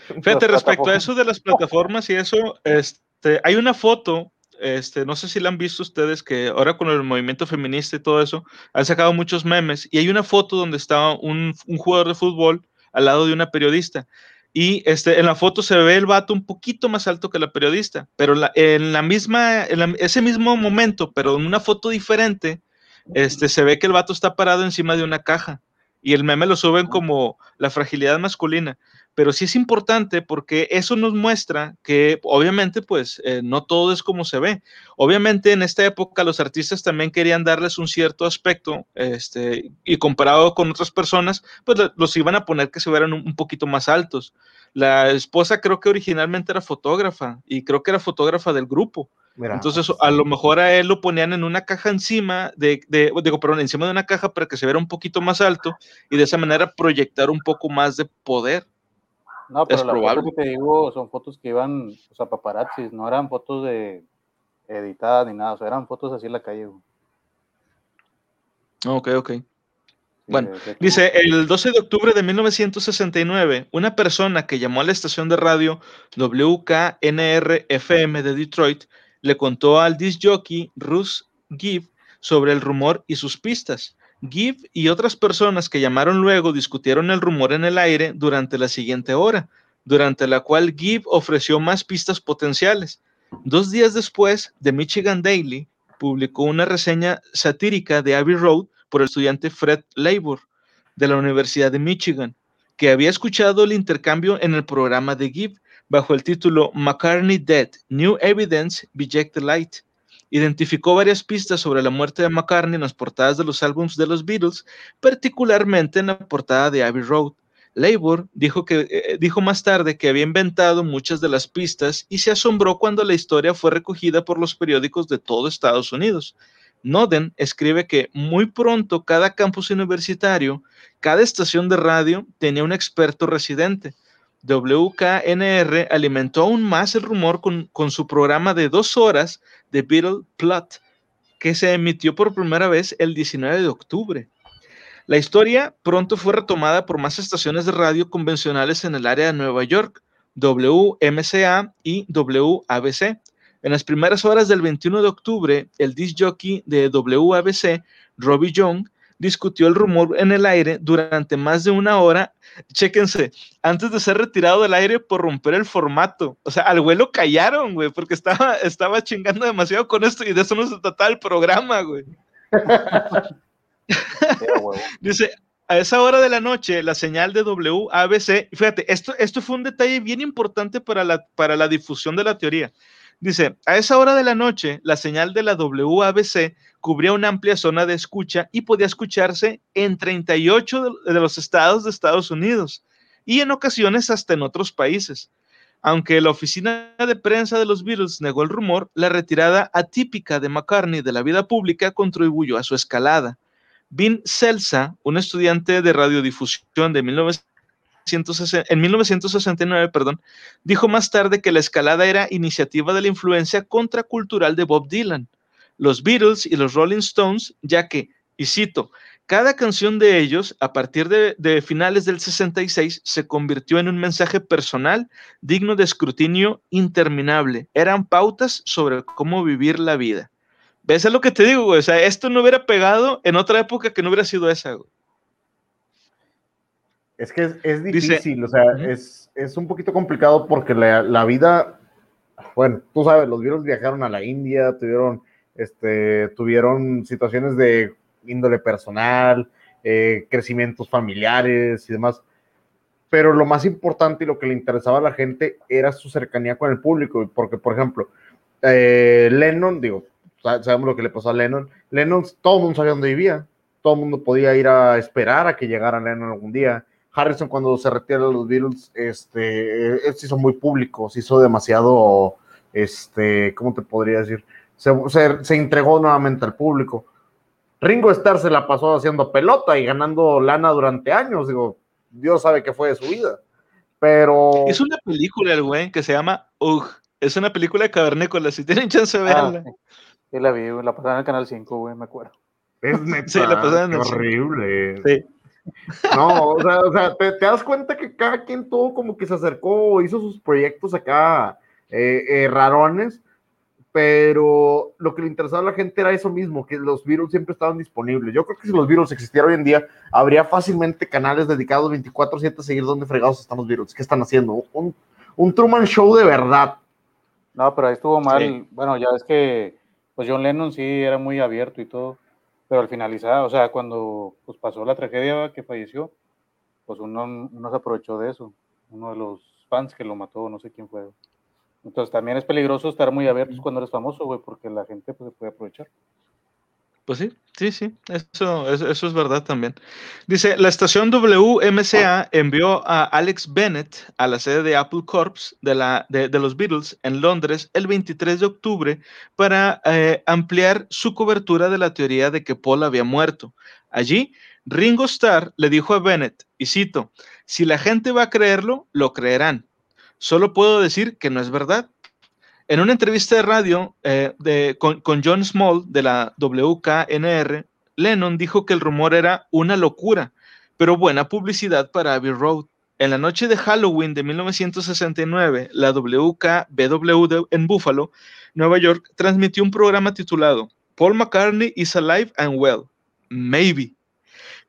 Fíjate, respecto a eso de las plataformas y eso, este, hay una foto este, no sé si la han visto ustedes, que ahora con el movimiento feminista y todo eso, han sacado muchos memes y hay una foto donde está un, un jugador de fútbol al lado de una periodista. Y este, en la foto se ve el vato un poquito más alto que la periodista, pero en la misma, en ese mismo momento, pero en una foto diferente, este, se ve que el vato está parado encima de una caja y el meme lo suben como la fragilidad masculina. Pero sí es importante porque eso nos muestra que obviamente pues eh, no todo es como se ve. Obviamente en esta época los artistas también querían darles un cierto aspecto este, y comparado con otras personas pues los iban a poner que se vieran un, poquito más altos. La esposa creo que originalmente era fotógrafa y creo que era fotógrafa del grupo. Entonces, a lo mejor a él lo ponían en una caja encima de, de, digo, perdón, encima de una caja para que se viera un poquito más alto y de esa manera proyectar un poco más de poder. No, pero las fotos que te digo son fotos que iban, o sea, paparazzis, no eran fotos de editadas ni nada, o sea, eran fotos así en la calle. Ok, ok. Bueno, dice, el 12 de octubre de 1969, una persona que llamó a la estación de radio WKNR-FM de Detroit le contó al disc jockey Russ Gibb sobre el rumor y sus pistas. Gibb y otras personas que llamaron luego discutieron el rumor en el aire durante la siguiente hora, durante la cual Gibb ofreció más pistas potenciales. Dos días después, The Michigan Daily publicó una reseña satírica de Abbey Road por el estudiante Fred Labor de la Universidad de Michigan, que había escuchado el intercambio en el programa de Gibb bajo el título McCartney Dead, New Evidence, the Light identificó varias pistas sobre la muerte de McCartney en las portadas de los álbumes de los Beatles, particularmente en la portada de Abbey Road. Labor dijo, que, eh, eh, dijo más tarde que había inventado muchas de las pistas y se asombró cuando la historia fue recogida por los periódicos de todo Estados Unidos. Noden escribe que muy pronto cada campus universitario, cada estación de radio tenía un experto residente. WKNR alimentó aún más el rumor con, con su programa de dos horas The Beatle Plot, que se emitió por primera vez el 19 de octubre. La historia pronto fue retomada por más estaciones de radio convencionales en el área de Nueva York, WMCA y WABC. En las primeras horas del 21 de octubre, el disc jockey de WABC, Robbie Young, discutió el rumor en el aire durante más de una hora. Chéquense, antes de ser retirado del aire por romper el formato. O sea, al güey lo callaron, güey, porque estaba, estaba chingando demasiado con esto y de eso no se trataba el programa, güey. Dice, a esa hora de la noche, la señal de WABC, fíjate, esto, esto fue un detalle bien importante para la, para la difusión de la teoría. Dice, a esa hora de la noche, la señal de la WABC cubría una amplia zona de escucha y podía escucharse en 38 de los estados de Estados Unidos y en ocasiones hasta en otros países. Aunque la oficina de prensa de los Beatles negó el rumor, la retirada atípica de McCartney de la vida pública contribuyó a su escalada. Vin Celsa, un estudiante de radiodifusión de 1960, en 1969, perdón, dijo más tarde que la escalada era iniciativa de la influencia contracultural de Bob Dylan, los Beatles y los Rolling Stones, ya que, y cito, cada canción de ellos, a partir de, finales del 66, se convirtió en un mensaje personal digno de escrutinio interminable. Eran pautas sobre cómo vivir la vida. ¿Ves lo que te digo, güey? Esto no hubiera pegado en otra época que no hubiera sido esa, güey. Es que es, difícil, o sea, es, un poquito complicado porque la, vida, bueno, tú sabes, los virus viajaron a la India, tuvieron, este, tuvieron situaciones de índole personal, eh, crecimientos familiares y demás. Pero lo más importante y lo que le interesaba a la gente era su cercanía con el público, porque, por ejemplo, eh, Lennon, digo, sabemos lo que le pasó a Lennon, Lennon, todo el mundo sabía dónde vivía, todo el mundo podía ir a esperar a que llegara Lennon algún día Harrison cuando se retira de los Beatles, este, se hizo muy público, se hizo demasiado, este, ¿cómo te podría decir? Se, se, entregó nuevamente al público. Ringo Starr se la pasó haciendo pelota y ganando lana durante años, digo, Dios sabe qué fue de su vida. Pero... Es una película, el güey, que se llama Ugh. Es una película de cavernícola, si tienen chance de ah, verla. sí, la vi, la pasaron en el Canal 5, güey, me acuerdo. Es neta, sí, la pasaron en horrible. Sí. No, o sea, te, das cuenta que cada quien todo como que se acercó, hizo sus proyectos acá eh, eh, rarones, pero lo que le interesaba a la gente era eso mismo, que los Beatles siempre estaban disponibles. Yo creo que si los Beatles existieran hoy en día, habría fácilmente canales dedicados 24/7 a seguir dónde fregados están los Beatles, qué están haciendo. Un, un Truman Show de verdad. No, pero ahí estuvo mal. Bueno, ya es que pues John Lennon sí era muy abierto y todo, pero al finalizar, o sea, cuando pues, pasó la tragedia que falleció, pues uno, uno se aprovechó de eso. Uno de los fans que lo mató, no sé quién fue. Entonces también es peligroso estar muy abiertos cuando eres famoso, güey, porque la gente pues, se puede aprovechar. Pues sí, sí, sí, eso, eso, es verdad también. Dice, la estación WMCA envió a Alex Bennett a la sede de Apple Corps de, la, de, los Beatles en Londres el 23 de octubre para eh, ampliar su cobertura de la teoría de que Paul había muerto. Allí, Ringo Starr le dijo a Bennett, y cito, si la gente va a creerlo, lo creerán. Solo puedo decir que no es verdad. En una entrevista de radio eh, con, John Small de la WKNR, Lennon dijo que el rumor era una locura, pero buena publicidad para Abbey Road. En la noche de Halloween de 1969, la WKBW en Buffalo, Nueva York, transmitió un programa titulado Paul McCartney is alive and well. Maybe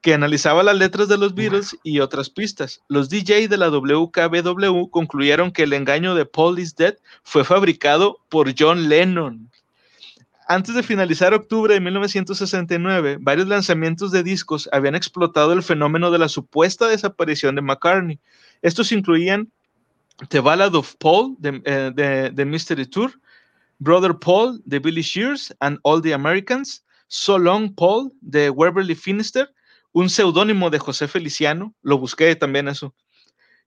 que analizaba las letras de los Beatles y otras pistas. Los DJ de la WKBW concluyeron que el engaño de Paul is Dead fue fabricado por John Lennon. Antes de finalizar octubre de 1969, varios lanzamientos de discos habían explotado el fenómeno de la supuesta desaparición de McCartney. Estos incluían The Ballad of Paul de, eh, Mystery Tour, Brother Paul de Billy Shears and All the Americans, So Long Paul de Waverly Finister un seudónimo de José Feliciano, lo busqué también eso,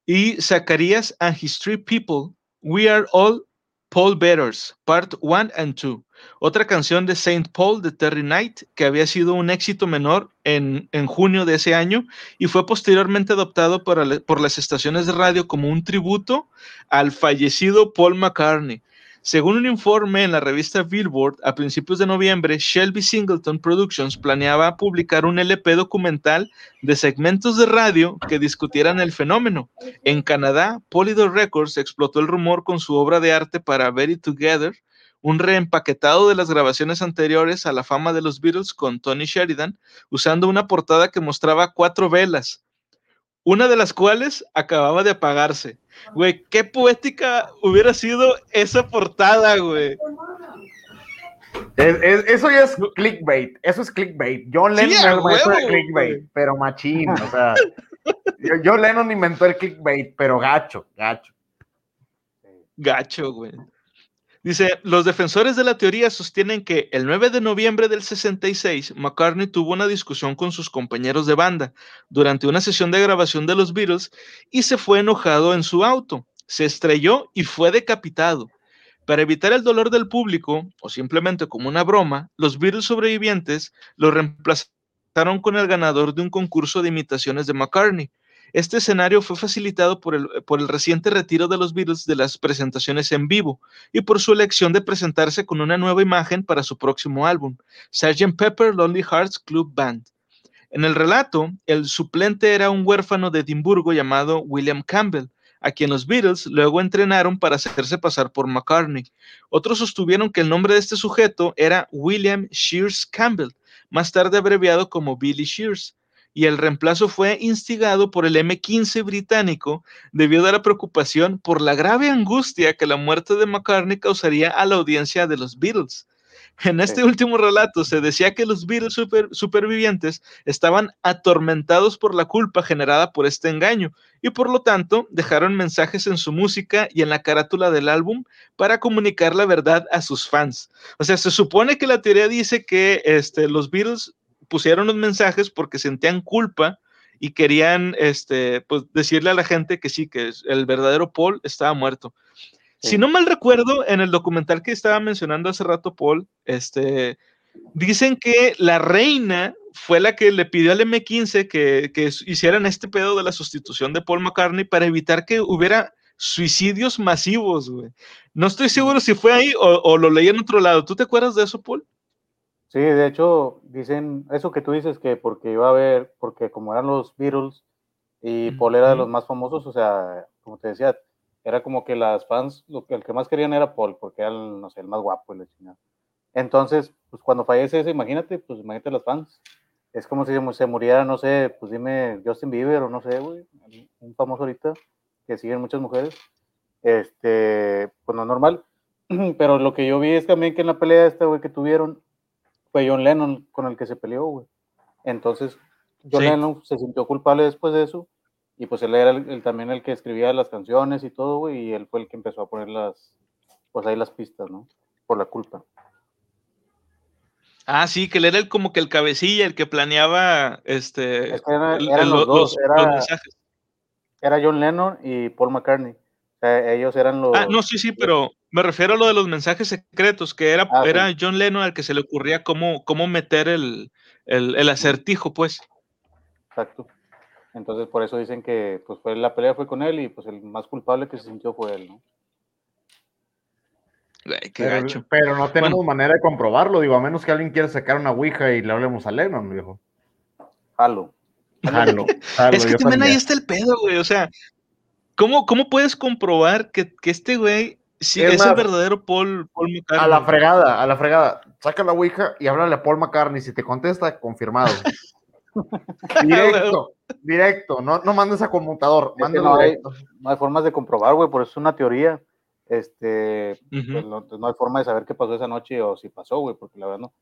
y Zacarías and His Three People, We Are All Paul Betters, Part 1 and 2, otra canción de Saint Paul de Terry Knight, que había sido un éxito menor en, en junio de ese año y fue posteriormente adoptado por, por las estaciones de radio como un tributo al fallecido Paul McCartney. Según un informe en la revista Billboard, a principios de noviembre, Shelby Singleton Productions planeaba publicar un LP documental de segmentos de radio que discutieran el fenómeno. En Canadá, Polydor Records explotó el rumor con su obra de arte para Very Together, un reempaquetado de las grabaciones anteriores a la fama de los Beatles con Tony Sheridan, usando una portada que mostraba cuatro velas, una de las cuales acababa de apagarse. Güey, qué poética hubiera sido esa portada, güey. eso ya es clickbait, eso es clickbait. John Lennon inventó el clickbait, pero machín, o sea, John Lennon inventó el clickbait, pero gacho, gacho. Gacho, güey. Dice, los defensores de la teoría sostienen que el 9 de noviembre del 66, McCartney tuvo una discusión con sus compañeros de banda durante una sesión de grabación de los Beatles y se fue enojado en su auto. Se estrelló y fue decapitado. Para evitar el dolor del público, o simplemente como una broma, los Beatles sobrevivientes lo reemplazaron con el ganador de un concurso de imitaciones de McCartney. Este escenario fue facilitado por el, por el reciente retiro de los Beatles de las presentaciones en vivo y por su elección de presentarse con una nueva imagen para su próximo álbum, Sgt. Pepper Lonely Hearts Club Band. En el relato, el suplente era un huérfano de Edimburgo llamado William Campbell, a quien los Beatles luego entrenaron para hacerse pasar por McCartney. Otros sostuvieron que el nombre de este sujeto era William Shears Campbell, más tarde abreviado como Billy Shears y el reemplazo fue instigado por el M15 británico debido a la preocupación por la grave angustia que la muerte de McCartney causaría a la audiencia de los Beatles. En este último relato se decía que los Beatles supervivientes estaban atormentados por la culpa generada por este engaño y por lo tanto dejaron mensajes en su música y en la carátula del álbum para comunicar la verdad a sus fans. O sea, se supone que la teoría dice que este, los Beatles pusieron los mensajes porque sentían culpa y querían este, pues, decirle a la gente que sí, que el verdadero Paul estaba muerto. Si no mal recuerdo, en el documental que estaba mencionando hace rato Paul, este, dicen que la reina fue la que le pidió al M15 que, que hicieran este pedo de la sustitución de Paul McCartney para evitar que hubiera suicidios masivos, güey. No estoy seguro si fue ahí o, o, lo leí en otro lado. ¿Tú te acuerdas de eso, Paul? Sí, de hecho, dicen eso que tú dices que porque iba a haber, porque como eran los Beatles y Paul era de los más famosos, o sea, como te decía, era como que las fans, lo que, el que más querían era Paul, porque era, el, no sé, el más guapo. El Entonces, pues cuando fallece ese, imagínate, pues imagínate las fans. Es como si se muriera, no sé, pues dime Justin Bieber o no sé, güey, un famoso ahorita que siguen muchas mujeres. Este, pues no es normal. Pero lo que yo vi es también que en la pelea esta, güey, que tuvieron, fue John Lennon con el que se peleó, güey. Entonces, John Lennon se sintió culpable después de eso y pues él era el, también el que escribía las canciones y todo, güey, y él fue el que empezó a poner las, pues ahí las pistas, ¿no? Por la culpa. Ah, sí, que él era el, como que el cabecilla, el que planeaba este eran los dos, era, era, John Lennon y Paul McCartney. O sea, ellos eran los. Ah, no, sí, sí, pero me refiero a lo de los mensajes secretos, que era, ah, era John Lennon al que se le ocurría cómo, cómo meter el, el, el acertijo, pues. Exacto. Entonces, por eso dicen que pues fue la pelea fue con él y pues el más culpable que se sintió fue él, ¿no? pero, no tenemos manera de comprobarlo, digo, a menos que alguien quiera sacar una ouija y le hablemos a Lennon, viejo. Jalo. Jalo. es que también ahí está el pedo, güey. O sea, ¿cómo, cómo puedes comprobar que, que este güey sí, es, el verdadero Paul, Paul, McCartney? A la fregada, a la fregada. Saca la ouija y háblale a Paul McCartney. Si te contesta, confirmado. Directo, directo, no, no mandes a conmutador, no, hay, no, hay, formas de comprobar, güey, por eso es una teoría. Este, pues no, hay forma de saber qué pasó esa noche o si pasó, güey, porque la verdad no.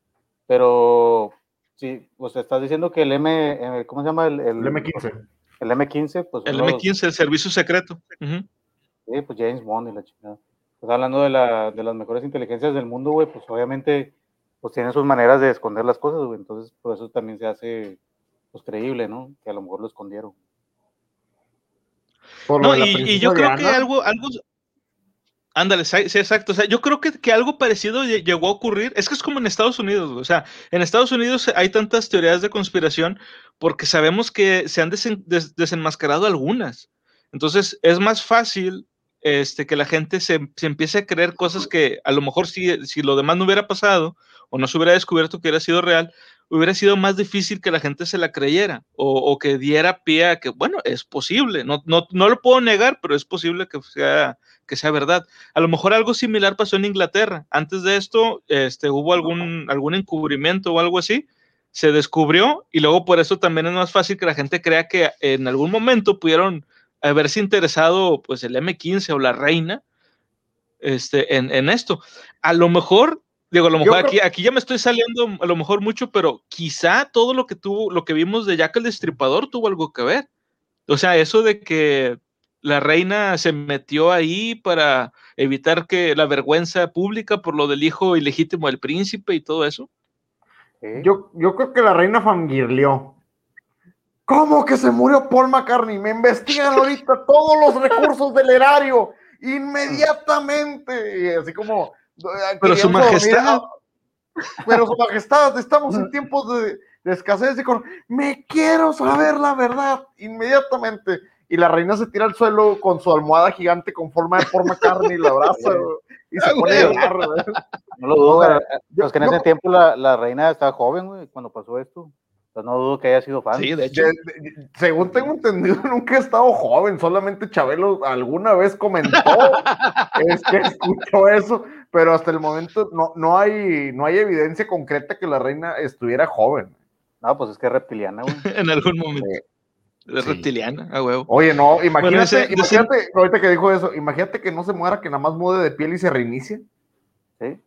Pero, sí, pues estás diciendo que el M, ¿cómo se llama? El, el, M15. El M15, pues. El M15, el servicio secreto. Sí, pues James Bond y la chingada. Pues hablando de, la, de las mejores inteligencias del mundo, güey, pues obviamente, pues tienen sus maneras de esconder las cosas, güey. Entonces, por eso también se hace pues creíble, ¿no? Que a lo mejor lo escondieron. no, y, yo creo que algo, algo, ándale, sí, exacto, o sea, yo creo que, que, algo parecido llegó a ocurrir, es que es como en Estados Unidos, o sea, en Estados Unidos hay tantas teorías de conspiración porque sabemos que se han desenmascarado algunas, entonces es más fácil este, que la gente se, se, empiece a creer cosas que a lo mejor si, si lo demás no hubiera pasado o no se hubiera descubierto que hubiera sido real, hubiera sido más difícil que la gente se la creyera o, que diera pie a que, bueno, es posible, no, no, no, lo puedo negar, pero es posible que sea, que sea verdad. A lo mejor algo similar pasó en Inglaterra. Antes de esto, este, hubo algún, algún encubrimiento o algo así, se descubrió y luego por eso también es más fácil que la gente crea que en algún momento pudieron haberse interesado pues el M15 o la reina este, en, en esto. A lo mejor Digo, a lo mejor aquí, aquí ya me estoy saliendo a lo mejor mucho, pero quizá todo lo que tuvo, lo que vimos de Jack el Destripador tuvo algo que ver. O sea, eso de que la reina se metió ahí para evitar que la vergüenza pública por lo del hijo ilegítimo del príncipe y todo eso. Yo, yo creo que la reina fangirleó. ¿Cómo que se murió Paul McCartney? Me investigan ahorita todos los recursos del erario. Inmediatamente. Y así como, pero su majestad. pero su majestad, estamos en tiempos de, escasez y con, me quiero saber la verdad inmediatamente. Y la reina se tira al suelo con su almohada gigante con forma de forma carne y la abraza y se pone a llorar. No lo dudo, es que en ese tiempo la, la reina estaba joven, güey, cuando pasó esto no dudo que haya sido fan. Sí, de hecho. según tengo entendido, nunca he estado joven, solamente Chabelo alguna vez comentó es que escuchó eso, pero hasta el momento no, no, hay, no hay evidencia concreta que la reina estuviera joven. No, pues es que es reptiliana, güey. en algún momento. Es reptiliana, a huevo. Oye, no, imagínate, imagínate, ahorita que dijo eso, imagínate que no se muera, que nada más mude de piel y se reinicie. Sí.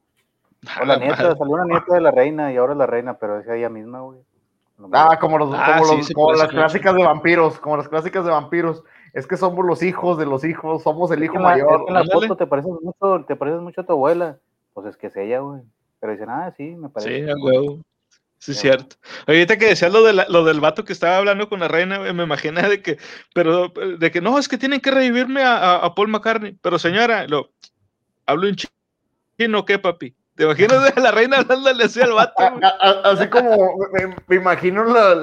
O la nieta, salió una nieta de la reina y ahora es la reina, pero es ella misma, güey. Ah, como, los, ah, como, las clásicas de vampiros, como las clásicas de vampiros. Es que somos los hijos de los hijos, somos el hijo mayor. en la foto te pareces mucho, te pareces mucho a tu abuela. Pues es que es ella, güey. Pero dicen, ah, sí, me parece. Sí, a huevo. Sí, es cierto. Ahorita que decías lo, de lo del vato que estaba hablando con la reina, me imaginé de que, pero, de que no, es que tienen que revivirme a, a, Paul McCartney. Pero señora, lo, hablo en chino, ¿qué, papi? ¿Te imaginas a la reina hablándole así al vato? así como me, imagino la,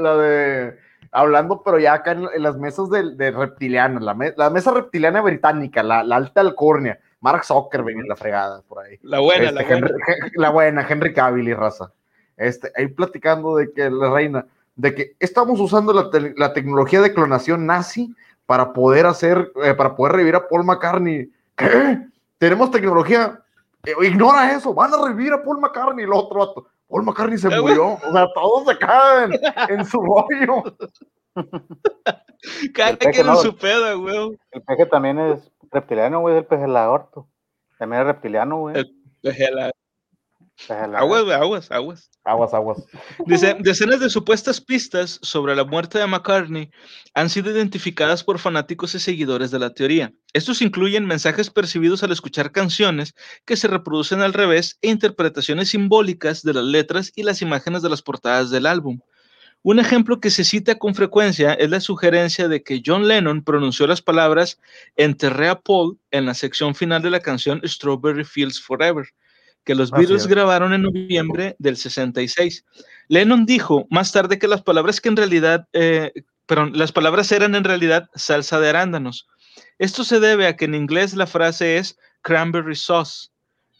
la, de hablando, pero ya acá en, las mesas de, de reptilianos, la, la, mesa reptiliana británica, la, alta alcurnia, Mark Zuckerberg en la fregada por ahí. La buena, la este, buena. la buena, Henry Cavill y raza. Este, ahí platicando de que la reina, de que estamos usando la, la tecnología de clonación nazi para poder hacer, eh, para poder revivir a Paul McCartney. ¿Qué? Tenemos tecnología. Eh, ignora eso, van a revivir a Paul McCartney. El otro vato, Paul McCartney se murió. O sea, todos se caen en su rollo. Cada quien en su pedo, güey. El peje también es reptiliano, güey, el peje lagarto. También es reptiliano, güey. El peje lagarto. Aguas, aguas, aguas. Aguas, aguas. Dice, decenas de supuestas pistas sobre la muerte de McCartney han sido identificadas por fanáticos y seguidores de la teoría. Estos incluyen mensajes percibidos al escuchar canciones que se reproducen al revés e interpretaciones simbólicas de las letras y las imágenes de las portadas del álbum. Un ejemplo que se cita con frecuencia es la sugerencia de que John Lennon pronunció las palabras enterré a Paul en la sección final de la canción Strawberry Fields Forever que los Beatles grabaron en noviembre del 66. Lennon dijo más tarde que las palabras que en realidad, eh, perdón, las palabras eran en realidad salsa de arándanos. Esto se debe a que en inglés la frase es cranberry sauce,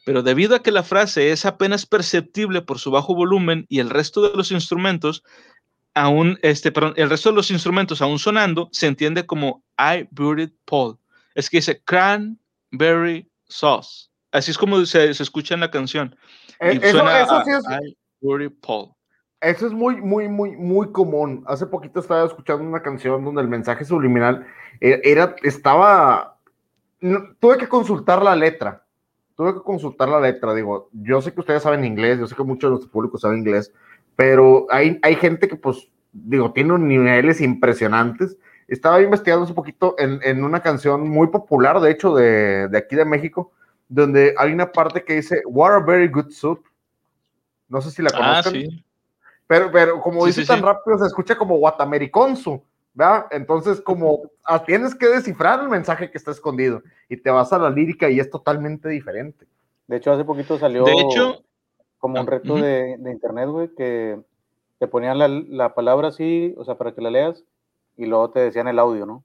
pero debido a que la frase es apenas perceptible por su bajo volumen y el resto de los instrumentos aún, este, perdón, el resto de los instrumentos aún sonando, se entiende como I buried Paul. Es que dice cranberry sauce. Así es como se, escucha en la canción. Eh, eso, sí es. Eso es muy, muy, muy, muy común. Hace poquito estaba escuchando una canción donde el mensaje subliminal e, era, estaba. tuve que consultar la letra. Tuve que consultar la letra. Digo, yo sé que ustedes saben inglés, yo sé que muchos de nuestro público saben inglés, pero hay, hay gente que, pues, digo, tiene niveles impresionantes. Estaba investigando un poquito en, en, una canción muy popular, de hecho, de, de aquí de México, donde hay una parte que dice, What a very good soup. No sé si la ah, conocen. sí. Pero, pero como dice tan rápido, se escucha como Guatamericonsu, ¿verdad? Entonces, como ah, tienes que descifrar el mensaje que está escondido y te vas a la lírica y es totalmente diferente. De hecho, hace poquito salió de hecho, como un ah, reto de, de, internet, güey, que te ponían la, la, palabra así, o sea, para que la leas, y luego te decían el audio, ¿no?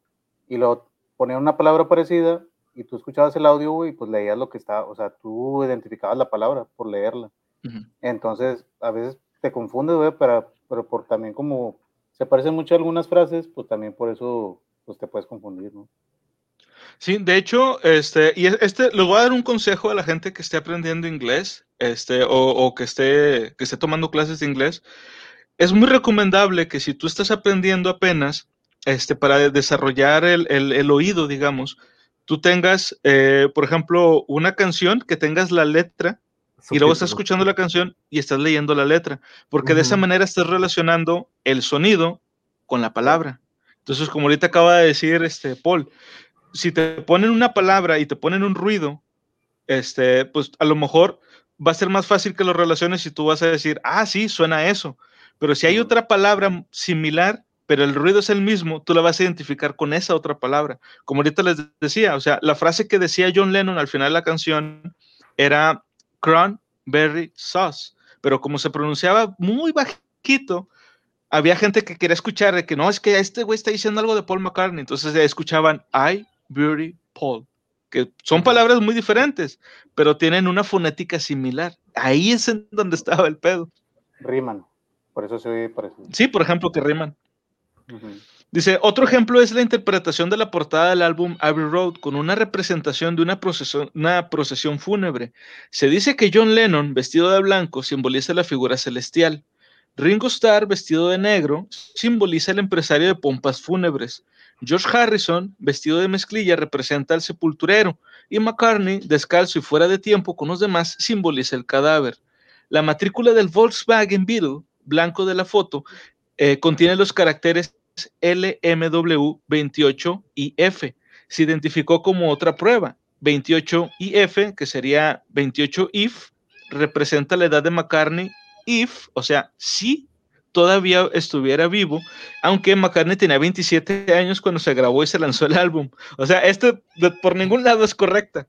Y luego ponían una palabra parecida y tú escuchabas el audio, y pues leías lo que estaba, o sea, tú identificabas la palabra por leerla. Entonces, a veces te confundes, güey, pero, pero por también como se parecen mucho a algunas frases, pues también por eso pues te puedes confundir, ¿no? Sí, de hecho, este, y este, les voy a dar un consejo a la gente que esté aprendiendo inglés, este, o, o, que esté, que esté tomando clases de inglés. Es muy recomendable que si tú estás aprendiendo apenas, este, para desarrollar el, el, el oído, digamos, tú tengas, eh, por ejemplo, una canción que tengas la letra y luego estás escuchando la canción y estás leyendo la letra, porque de esa manera estás relacionando el sonido con la palabra. Entonces, como ahorita acaba de decir este Paul, si te ponen una palabra y te ponen un ruido, este, pues a lo mejor va a ser más fácil que lo relaciones si tú vas a decir, ah, sí, suena eso. Pero si hay otra palabra similar, pero el ruido es el mismo, tú la vas a identificar con esa otra palabra. Como ahorita les decía, o sea, la frase que decía John Lennon al final de la canción era cranberry sauce, pero como se pronunciaba muy bajito, había gente que quería escuchar de que no, es que este güey está diciendo algo de Paul McCartney, entonces escuchaban I, Beauty, Paul, que son palabras muy diferentes, pero tienen una fonética similar. Ahí es en donde estaba el pedo. Riman, por eso se oye parecido. Sí, por ejemplo, que riman. Dice, otro ejemplo es la interpretación de la portada del álbum Abbey Road con una representación de una procesión, una procesión fúnebre. Se dice que John Lennon, vestido de blanco, simboliza la figura celestial. Ringo Starr, vestido de negro, simboliza el empresario de pompas fúnebres. George Harrison, vestido de mezclilla, representa al sepulturero. Y McCartney, descalzo y fuera de tiempo con los demás, simboliza el cadáver. La matrícula del Volkswagen Beetle, blanco de la foto, eh, contiene los caracteres LMW 28 y F. Se identificó como otra prueba. 28 y F, que sería 28 if, representa la edad de McCartney if, o sea, si todavía estuviera vivo, aunque McCartney tenía 27 años cuando se grabó y se lanzó el álbum. O sea, esto por ningún lado es correcta.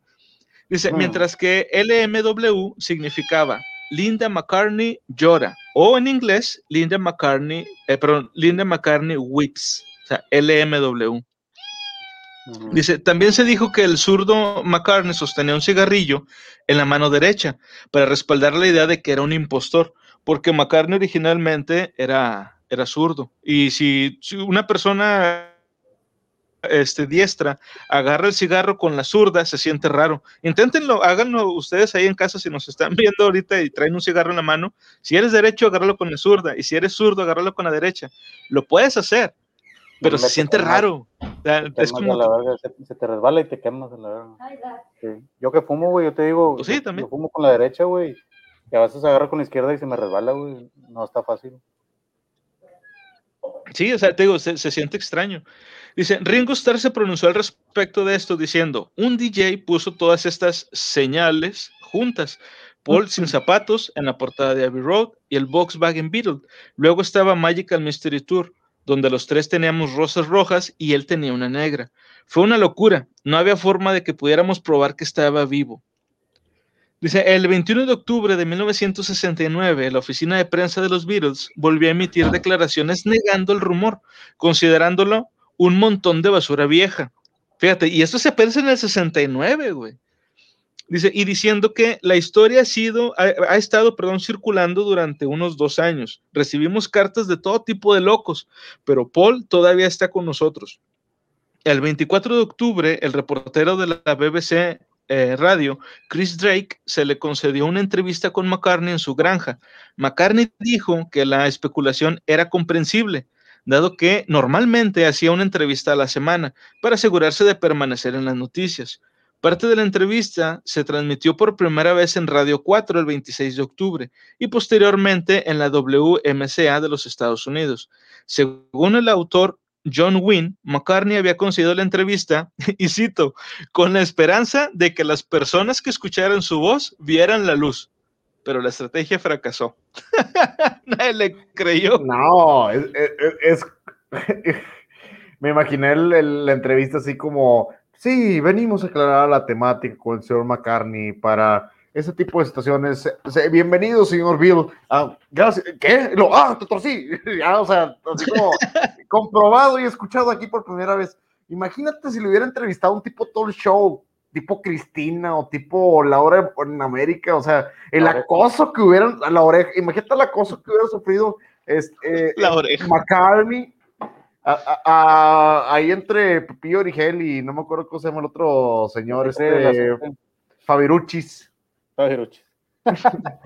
Dice, mientras que LMW significaba Linda McCartney llora. O en inglés, Linda McCartney, eh, perdón, Linda McCartney weeps. O sea, LMW. Dice, también se dijo que el zurdo McCartney sostenía un cigarrillo en la mano derecha para respaldar la idea de que era un impostor, porque McCartney originalmente era, era zurdo. Y si, si una persona este, diestra agarra el cigarro con la zurda, se siente raro. Inténtenlo, háganlo ustedes ahí en casa si nos están viendo ahorita y traen un cigarro en la mano. Si eres derecho, agárralo con la zurda. Y si eres zurdo, agárralo con la derecha. Lo puedes hacer, pero se siente raro. es como... se, te resbala y te quemas en la verga. Yo que fumo, güey, yo te digo, pues sí, también. yo fumo con la derecha, güey. Y a veces agarro con la izquierda y se me resbala, güey. No está fácil. Sí, o sea, te digo, se, siente extraño. Dice, Ringo Starr se pronunció al respecto de esto diciendo, un DJ puso todas estas señales juntas. Paul sin zapatos en la portada de Abbey Road y el Volkswagen Beetle. Luego estaba Magical Mystery Tour, donde los tres teníamos rosas rojas y él tenía una negra. Fue una locura. No había forma de que pudiéramos probar que estaba vivo. Dice, el 21 de octubre de 1969, la oficina de prensa de los Beatles volvió a emitir declaraciones negando el rumor, considerándolo un montón de basura vieja. Fíjate, y esto se aparece en el 69, güey. Dice, y diciendo que la historia ha sido, ha, estado, perdón, circulando durante unos dos años. Recibimos cartas de todo tipo de locos, pero Paul todavía está con nosotros. El 24 de octubre, el reportero de la BBC eh, radio, Chris Drake se le concedió una entrevista con McCartney en su granja. McCartney dijo que la especulación era comprensible, dado que normalmente hacía una entrevista a la semana para asegurarse de permanecer en las noticias. Parte de la entrevista se transmitió por primera vez en Radio 4 el 26 de octubre y posteriormente en la WMCA de los Estados Unidos. Según el autor John Wynne, McCartney había concedido la entrevista, y cito, con la esperanza de que las personas que escucharan su voz vieran la luz. Pero la estrategia fracasó. Nadie le creyó. No, es. me imaginé la entrevista así como: Sí, venimos a aclarar la temática con el señor McCartney para ese tipo de situaciones. Bienvenido, señor Bill. Ah, gracias. ¿Qué? Lo, ah, te torcí. ya, o sea, así como comprobado y escuchado aquí por primera vez. Imagínate si le hubiera entrevistado un tipo talk show, tipo Cristina o tipo Laura en América, o sea, el acoso que hubieran, la oreja, imagínate el acoso que hubiera sufrido este, la oreja. McCartney. ahí entre Pepillo Origel y no me acuerdo cómo se llama el otro señor, este, Fabiruchis.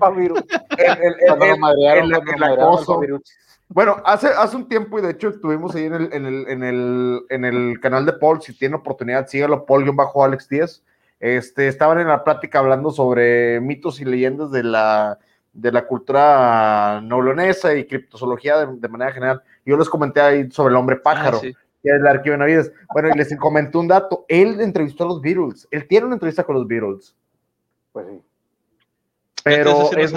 Bueno, hace, hace un tiempo, y de hecho estuvimos ahí en el, en el, en el, en el canal de Paul, si tiene oportunidad, sígalo, Paul-Bajo Alex Díaz. Este, estaban en la plática hablando sobre mitos y leyendas de la, de la cultura neolonesa y criptozoología de, manera general. Yo les comenté ahí sobre el hombre pájaro, ah, que es el archivo de Navides. Bueno, y les comenté un dato. Él entrevistó a los Beatles. Él tiene una entrevista con los Beatles. Pues sí. Pero es,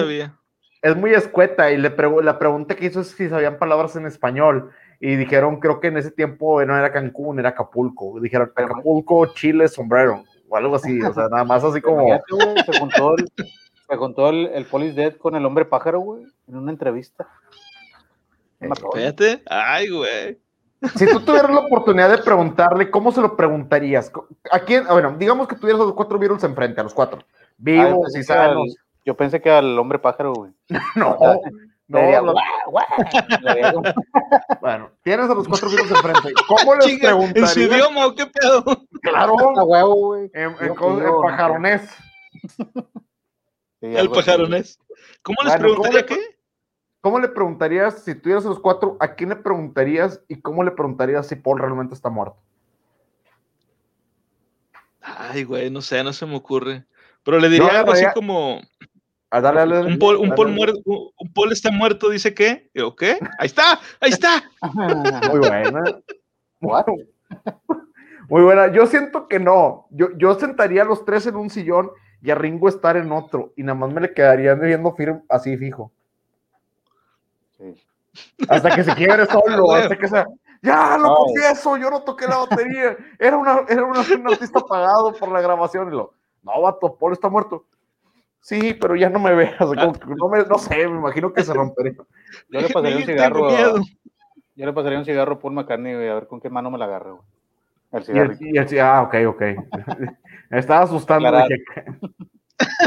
es, muy escueta y le la pregunta que hizo es si sabían palabras en español y dijeron, creo que en ese tiempo no era Cancún, era Acapulco. Dijeron Acapulco, Chile, sombrero o algo así, o sea, nada más así como... Se contó el, se contó el, el Police Dead con el hombre pájaro, güey, en una entrevista. Espérate, ay, güey. Si tú tuvieras la oportunidad de preguntarle, ¿cómo se lo preguntarías? ¿A quién? Bueno, digamos que tuvieras a los cuatro virus enfrente, a los cuatro, vivos y sanos. Yo pensé que al hombre pájaro, güey. no, no. bueno, tienes a los cuatro virus enfrente. ¿Cómo les preguntarías? ¿En su idioma o qué pedo? Claro. A huevo, güey. En, en, pajaronés. el pajaronés. ¿Cómo les preguntaría qué? ¿Cómo le preguntarías, si tuvieras a los cuatro, a quién le preguntarías y cómo le preguntarías si Paul realmente está muerto? Ay, güey, no sé, no se me ocurre. Pero le diría algo así como, un, pol, un, muerto, un, pol, está muerto, dice que. ¿O qué? Ahí está, ahí está. Muy buena. Muy buena. Yo siento que no. Yo, yo sentaría a los tres en un sillón y a Ringo estar en otro. Y nada más me le quedarían viendo firme así fijo. Hasta que se quiebre solo, hasta que sea. Ya, lo confieso, yo no toqué la batería. Era, una, era un artista pagado por la grabación. Y lo, no, vato, Paul está muerto. Sí, pero ya no me veas. Ah. no, no, sé, me imagino que se rompería. Yo le pasaría un cigarro. A, yo le pasaría un cigarro a Paul McCartney, a ver con qué mano me la agarre, güey. El cigarro. Y el, ah, ok, ok. me estaba asustando.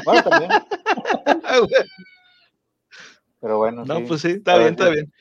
bueno, también. Pero bueno. No, pues sí, está bien, está bien.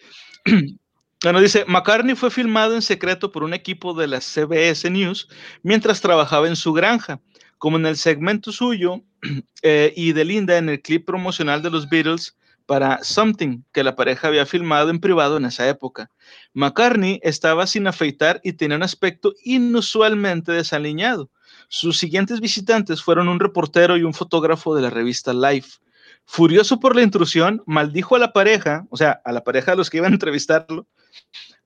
Bueno, dice, McCartney fue filmado en secreto por un equipo de la CBS News mientras trabajaba en su granja, como en el segmento suyo eh, y de Linda en el clip promocional de los Beatles para Something, que la pareja había filmado en privado en esa época. McCartney estaba sin afeitar y tenía un aspecto inusualmente desaliñado. Sus siguientes visitantes fueron un reportero y un fotógrafo de la revista Life. Furioso por la intrusión, maldijo a la pareja, o sea, a la pareja de los que iban a entrevistarlo,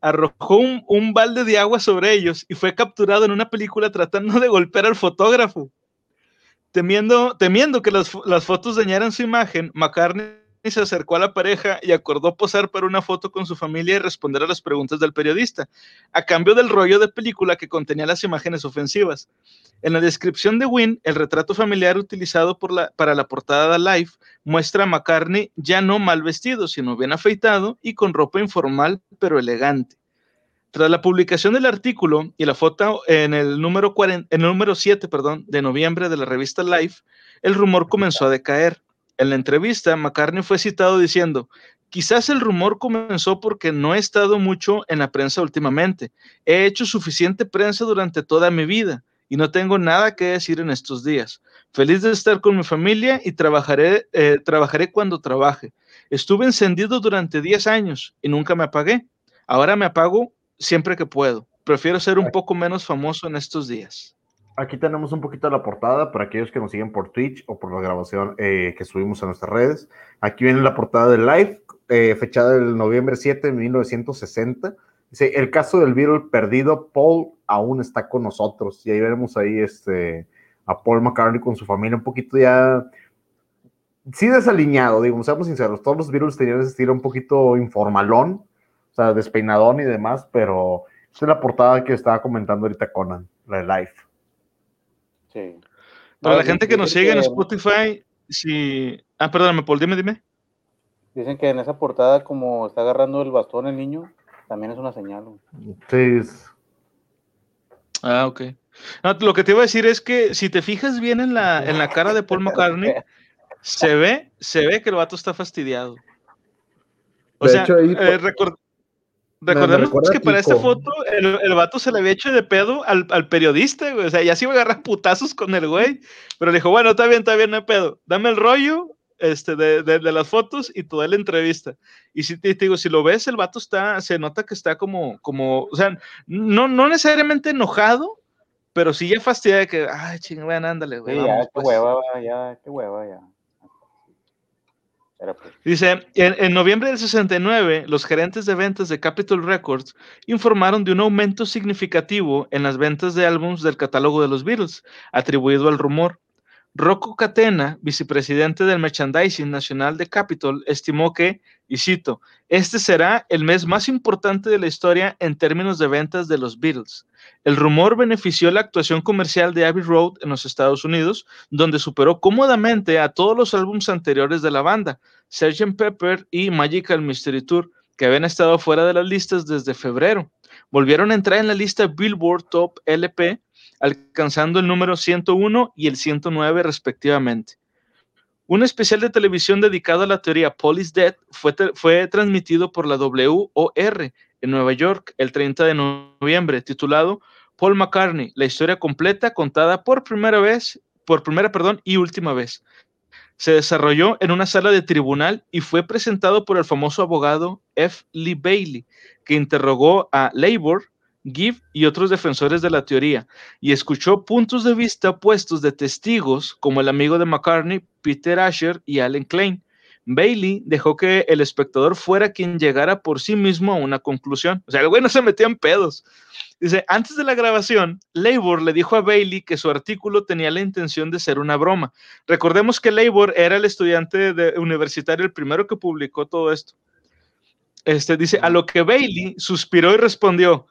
arrojó un, un balde de agua sobre ellos y fue capturado en una película tratando de golpear al fotógrafo. Temiendo, temiendo que las, las fotos dañaran su imagen, McCartney se acercó a la pareja y acordó posar para una foto con su familia y responder a las preguntas del periodista, a cambio del rollo de película que contenía las imágenes ofensivas. En la descripción de Wynn, el retrato familiar utilizado por la, para la portada de Life muestra a McCartney ya no mal vestido, sino bien afeitado y con ropa informal pero elegante. Tras la publicación del artículo y la foto en el número, 40, en el número 7 perdón, de noviembre de la revista Life, el rumor comenzó a decaer. En la entrevista, McCartney fue citado diciendo, quizás el rumor comenzó porque no he estado mucho en la prensa últimamente. He hecho suficiente prensa durante toda mi vida y no tengo nada que decir en estos días. Feliz de estar con mi familia y trabajaré, eh, trabajaré cuando trabaje. Estuve encendido durante 10 años y nunca me apagué. Ahora me apago siempre que puedo. Prefiero ser un poco menos famoso en estos días. Aquí tenemos un poquito de la portada para aquellos que nos siguen por Twitch o por la grabación eh, que subimos a nuestras redes. Aquí viene la portada del live, eh, fechada el noviembre 7 de 1960. Dice, el caso del Beatle perdido, Paul aún está con nosotros. Y ahí veremos ahí este, a Paul McCartney con su familia un poquito ya, sí desaliñado, digo, seamos sinceros, todos los Beatles tenían ese estilo un poquito informalón, o sea, despeinadón y demás, pero esta es la portada que estaba comentando ahorita Conan, la de Life. Sí. Para la gente que nos sigue en Spotify, si... Ah, perdóname, Paul, dime, dime. Dicen que en esa portada, como está agarrando el bastón el niño, también es una señal. Sí. Ah, ok. No, lo que te iba a decir es que si te fijas bien en la, en la cara de Paul McCartney, se ve, se ve que el vato está fastidiado. O sea, eh, recordemos que para esta foto el, el, vato se le había hecho de pedo al, al periodista, güey. O sea, ya se iba a agarrar putazos con el güey. Pero le dijo, bueno, está bien, está bien, no hay pedo. Dame el rollo este, de, de, de, las fotos y toda la entrevista. Y si te, te, digo, si lo ves, el vato está, se nota que está como, como, o sea, no, no necesariamente enojado, pero sí ya fastidia de que, ay, chingada, ándale, güey. Sí, ya, qué pues. hueva, ya, qué hueva, ya. Pues. Dice, en, noviembre del 69, los gerentes de ventas de Capitol Records informaron de un aumento significativo en las ventas de álbumes del catálogo de los Beatles, atribuido al rumor. Rocco Catena, vicepresidente del Merchandising Nacional de Capitol, estimó que, y cito, este será el mes más importante de la historia en términos de ventas de los Beatles. El rumor benefició la actuación comercial de Abbey Road en los Estados Unidos, donde superó cómodamente a todos los álbumes anteriores de la banda, Sgt. Pepper y Magical Mystery Tour, que habían estado fuera de las listas desde febrero. Volvieron a entrar en la lista Billboard Top LP alcanzando el número 101 y el 109 respectivamente. Un especial de televisión dedicado a la teoría Paul Dead fue, fue transmitido por la WOR en Nueva York el 30 de noviembre, titulado Paul McCartney, la historia completa contada por primera vez, por primera, perdón, y última vez. Se desarrolló en una sala de tribunal y fue presentado por el famoso abogado F. Lee Bailey, que interrogó a Labor, Gibb y otros defensores de la teoría, y escuchó puntos de vista opuestos de testigos como el amigo de McCartney, Peter Asher y Alan Klein. Bailey dejó que el espectador fuera quien llegara por sí mismo a una conclusión. O sea, el güey no se metía en pedos. Dice, antes de la grabación, Labor le dijo a Bailey que su artículo tenía la intención de ser una broma. Recordemos que Labor era el estudiante universitario, el primero que publicó todo esto. Este dice, a lo que Bailey suspiró y respondió,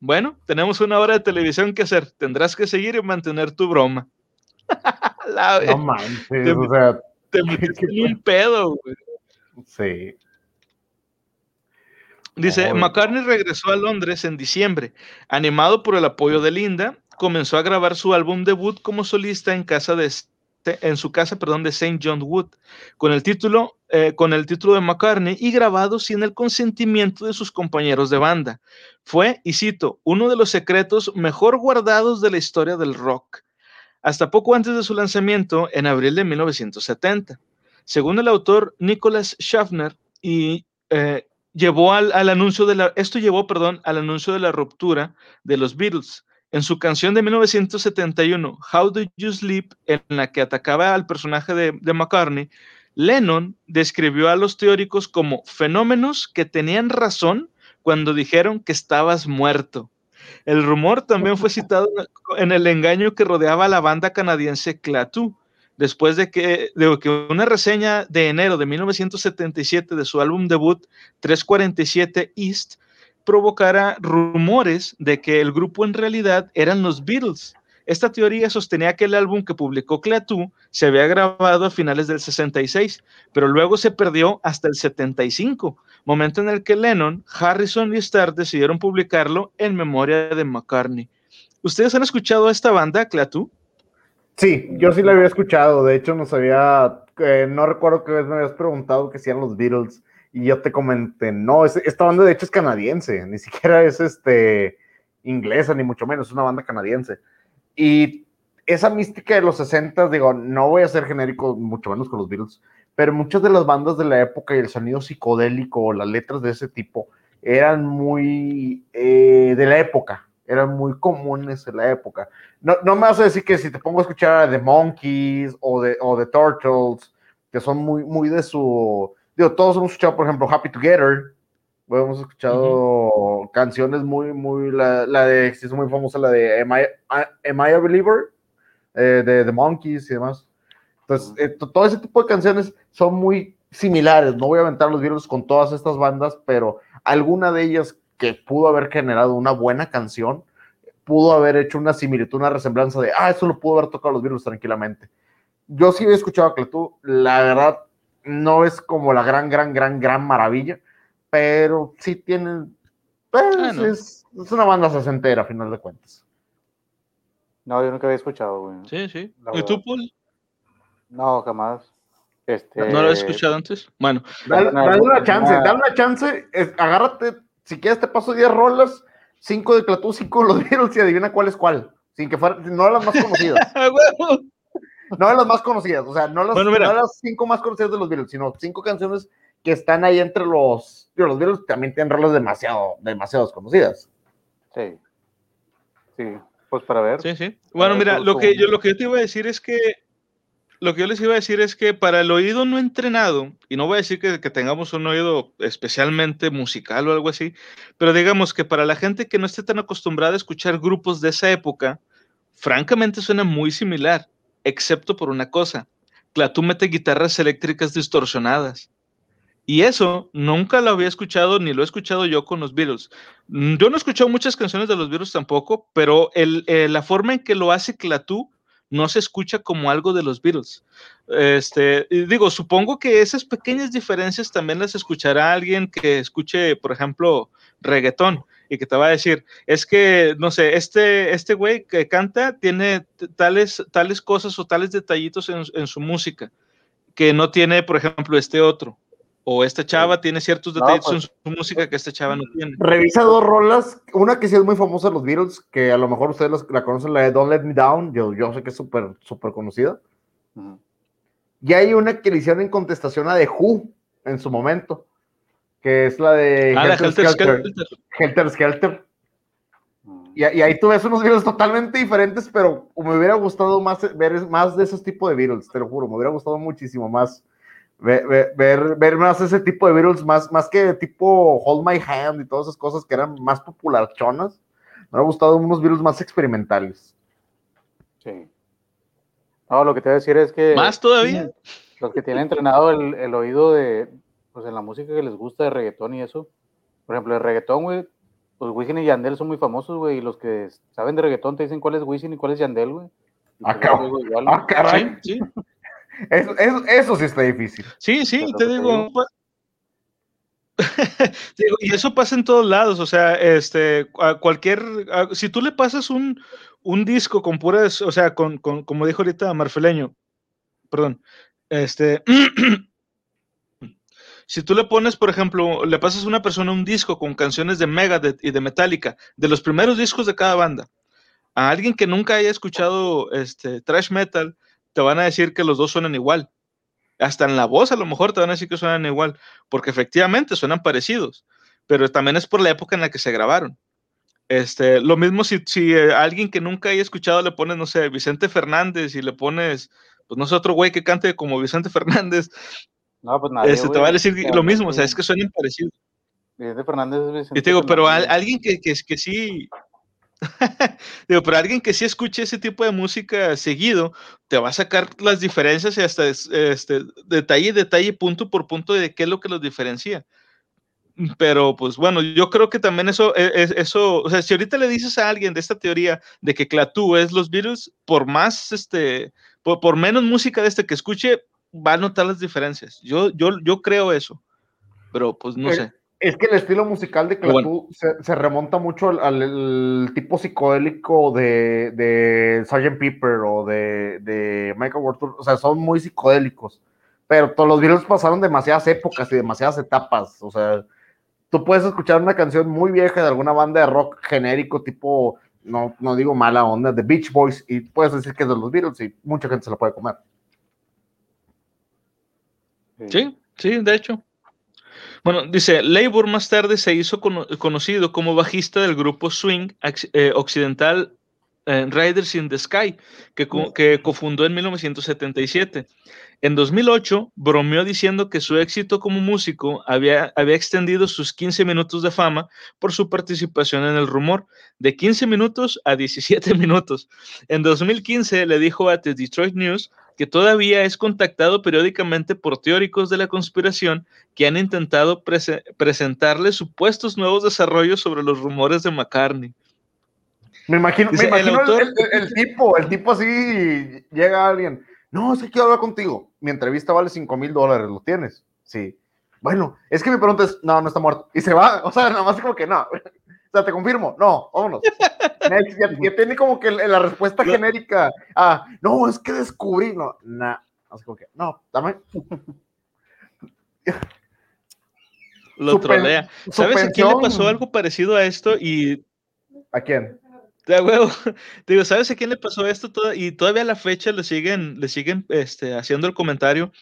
bueno, tenemos una hora de televisión que hacer. Tendrás que seguir y mantener tu broma. La, no manches, te, o sea, te metiste en un pedo, güey. Sí. Dice, oh, McCartney regresó a Londres en diciembre. Animado por el apoyo de Linda, comenzó a grabar su álbum debut como solista en casa de en su casa perdón, de St. John Wood, con el, título, eh, con el título de McCartney y grabado sin el consentimiento de sus compañeros de banda. Fue, y cito, uno de los secretos mejor guardados de la historia del rock, hasta poco antes de su lanzamiento en abril de 1970. Según el autor Nicholas Schaffner, y eh, llevó al, al, anuncio de la, esto llevó, perdón, al anuncio de la ruptura de los Beatles. En su canción de 1971, How Do You Sleep, en la que atacaba al personaje de, McCartney, Lennon describió a los teóricos como fenómenos que tenían razón cuando dijeron que estabas muerto. El rumor también fue citado en el engaño que rodeaba a la banda canadiense Clatu, después de que, de que, una reseña de enero de 1977 de su álbum debut 347 East provocara rumores de que el grupo en realidad eran los Beatles. Esta teoría sostenía que el álbum que publicó Cleatú se había grabado a finales del 66, pero luego se perdió hasta el 75, momento en el que Lennon, Harrison y Starr decidieron publicarlo en memoria de McCartney. ¿Ustedes han escuchado a esta banda, Cleatú? Sí, yo sí la había escuchado. De hecho, nos había, eh, no recuerdo qué vez me habías preguntado que eran los Beatles y yo te comenté, no, es, esta banda de hecho es canadiense, ni siquiera es este inglesa, ni mucho menos, es una banda canadiense. Y esa mística de los 60, digo, no voy a ser genérico, mucho menos con los Beatles, pero muchas de las bandas de la época y el sonido psicodélico, las letras de ese tipo, eran muy eh, de la época, eran muy comunes en la época. No, no me vas a decir que si te pongo a escuchar a The Monkeys o de, o The Turtles, que son muy, muy de su digo, todos hemos escuchado, por ejemplo, Happy Together, hemos escuchado uh -huh. canciones muy, muy, la, la de, es muy famosa, la de Am I, Am I a Believer, eh, de The Monkeys y demás. Entonces, uh -huh. eh, todo ese tipo de canciones son muy similares, no voy a aventar los virus con todas estas bandas, pero alguna de ellas que pudo haber generado una buena canción, pudo haber hecho una similitud, una resemblanza de, ah, eso lo pudo haber tocado los virus tranquilamente. Yo sí he escuchado a Cletú, la verdad, no es como la gran, gran, gran, gran maravilla, pero sí tienen, pues, ah, no. es, es, una banda sesentera a final de cuentas. No, yo nunca había escuchado, güey. Sí, sí. ¿Y tú, Paul? No, jamás. Este... ¿No lo has escuchado antes? Bueno. Dale, dale una chance, dale una chance, es, agárrate, si quieres te paso 10 rolas, 5 de Clatú, 5 de los Beatles y adivina cuál es cuál, sin que fuera, no las más conocidas. no de las más conocidas, o sea, no las, bueno, no las cinco más conocidas de los Beatles, sino cinco canciones que están ahí entre los. Digo, los Beatles también tienen rolas demasiado, demasiado conocidas. Sí. Sí, pues para ver. Sí, sí. Bueno, mira, lo que, yo, lo que yo te iba a decir es que. Lo que yo les iba a decir es que para el oído no entrenado, y no voy a decir que, que tengamos un oído especialmente musical o algo así, pero digamos que para la gente que no esté tan acostumbrada a escuchar grupos de esa época, francamente suena muy similar excepto por una cosa. Clatú mete guitarras eléctricas distorsionadas. Y eso nunca lo había escuchado, ni lo he escuchado yo con los Beatles. Yo no he escuchado muchas canciones de los Beatles tampoco, pero eh, la forma en que lo hace Clatú no se escucha como algo de los Beatles. Este, digo, supongo que esas pequeñas diferencias también las escuchará alguien que escuche, por ejemplo, reggaetón y que te va a decir, es que, no sé, este, este güey que canta tiene tales, tales cosas o tales detallitos en, en, su música que no tiene, por ejemplo, este otro. O esta chava sí. tiene ciertos detalles no, pues, en su música que esta chava no tiene. Revisa dos rolas, una que sí es muy famosa de los Beatles, que a lo mejor ustedes la conocen, la de Don't Let Me Down, yo, yo sé que es súper, súper conocida. Uh -huh. Y hay una que le hicieron en contestación a The Who en su momento que es la de ah, Helter, Helter, Skelter. Helter Skelter. Y, y, ahí tú ves unos Beatles totalmente diferentes, pero me hubiera gustado más ver más de esos tipos de Beatles, te lo juro, me hubiera gustado muchísimo más ver, ver, ver más ese tipo de Beatles, más, más que tipo Hold My Hand y todas esas cosas que eran más popularchonas. Me hubiera gustado unos Beatles más experimentales. Sí. No, lo que te voy a decir es que. ¿Más todavía? Los que tienen entrenado el, el oído de, pues en la música que les gusta de reggaetón y eso. Por ejemplo, el reggaetón, güey, pues Wisin y Yandel son muy famosos, güey, y los que saben de reggaetón te dicen cuál es Wisin y cuál es Yandel, güey. Ah, igual, ah, caray. Sí, sí. Eso, eso, eso, sí está difícil. Sí, sí, te digo. digo, y eso pasa en todos lados, o sea, este, a cualquier, a, si tú le pasas un, un disco con puras, o sea, con, con, como dijo ahorita Marfeleño, perdón, este, si tú le pones, por ejemplo, le pasas a una persona un disco con canciones de Megadeth y de Metallica, de los primeros discos de cada banda, a alguien que nunca haya escuchado este thrash metal, te van a decir que los dos suenan igual. Hasta en la voz a lo mejor te van a decir que suenan igual, porque efectivamente suenan parecidos, pero también es por la época en la que se grabaron. Este, lo mismo si, si eh, alguien que nunca haya escuchado le pones, no sé, Vicente Fernández y le pones, pues no sé, otro güey que cante como Vicente Fernández, No, pues nadie, este, te va a decir lo mismo, o sea, es que suenan parecidos. Vicente Fernández es Vicente Y te digo, pero a- Fernández. alguien que, que, que sí, digo, pero alguien que sí escuche ese tipo de música seguido, te va a sacar las diferencias y hasta es- este, detalle, detalle, punto por punto de qué es lo que los diferencia. Pero pues bueno, yo creo que también eso, e- es- eso, o sea, si ahorita le dices a alguien de esta teoría de que Clatú es los Beatles, por más, este, por, por menos música de este que escuche, va a notar las diferencias. Yo, yo, yo creo eso, pero pues no sé. Es que el estilo musical de Clatú se, se remonta mucho al, al- al tipo psicodélico de, de Sgt. Pepper o de, de Michael Walton. O sea, son muy psicodélicos. Pero todos los Beatles pasaron demasiadas épocas y demasiadas etapas. O sea, tú puedes escuchar una canción muy vieja de alguna banda de rock genérico, tipo, no, no digo mala onda, de Beach Boys, y puedes decir que es de los Beatles y mucha gente se la puede comer. Sí, sí, de hecho. Bueno, dice, Labor más tarde se hizo cono- conocido como bajista del grupo swing eh, occidental eh, Riders in the Sky, que, co- cofundó en 1977. En 2008 bromeó diciendo que su éxito como músico había extendido sus 15 minutos de fama por su participación en el rumor, de 15 minutos a 17 minutos. En 2015 le dijo a The Detroit News que todavía es contactado periódicamente por teóricos de la conspiración que han intentado prese- presentarle supuestos nuevos desarrollos sobre los rumores de McCartney. Me imagino, Dice, me el imagino el, autor- el- el tipo, el tipo así, llega alguien, no, es que quiero hablar contigo, mi entrevista vale 5 mil dólares, ¿lo tienes? Sí. Bueno, es que mi pregunta es, no, no está muerto. Y se va, o sea, nada más como que no. O sea, te confirmo, no, vámonos. Next, ya, ya tiene como que la respuesta No. genérica. Ah, no, es que descubrí, no, nah. Así como que, no, dame. Lo Su trolea. ¿Sabes a quién le pasó algo parecido a esto? Y ¿A quién? de huevo, digo, ¿sabes a quién le pasó esto? Y todavía a la fecha le siguen, le siguen este, haciendo el comentario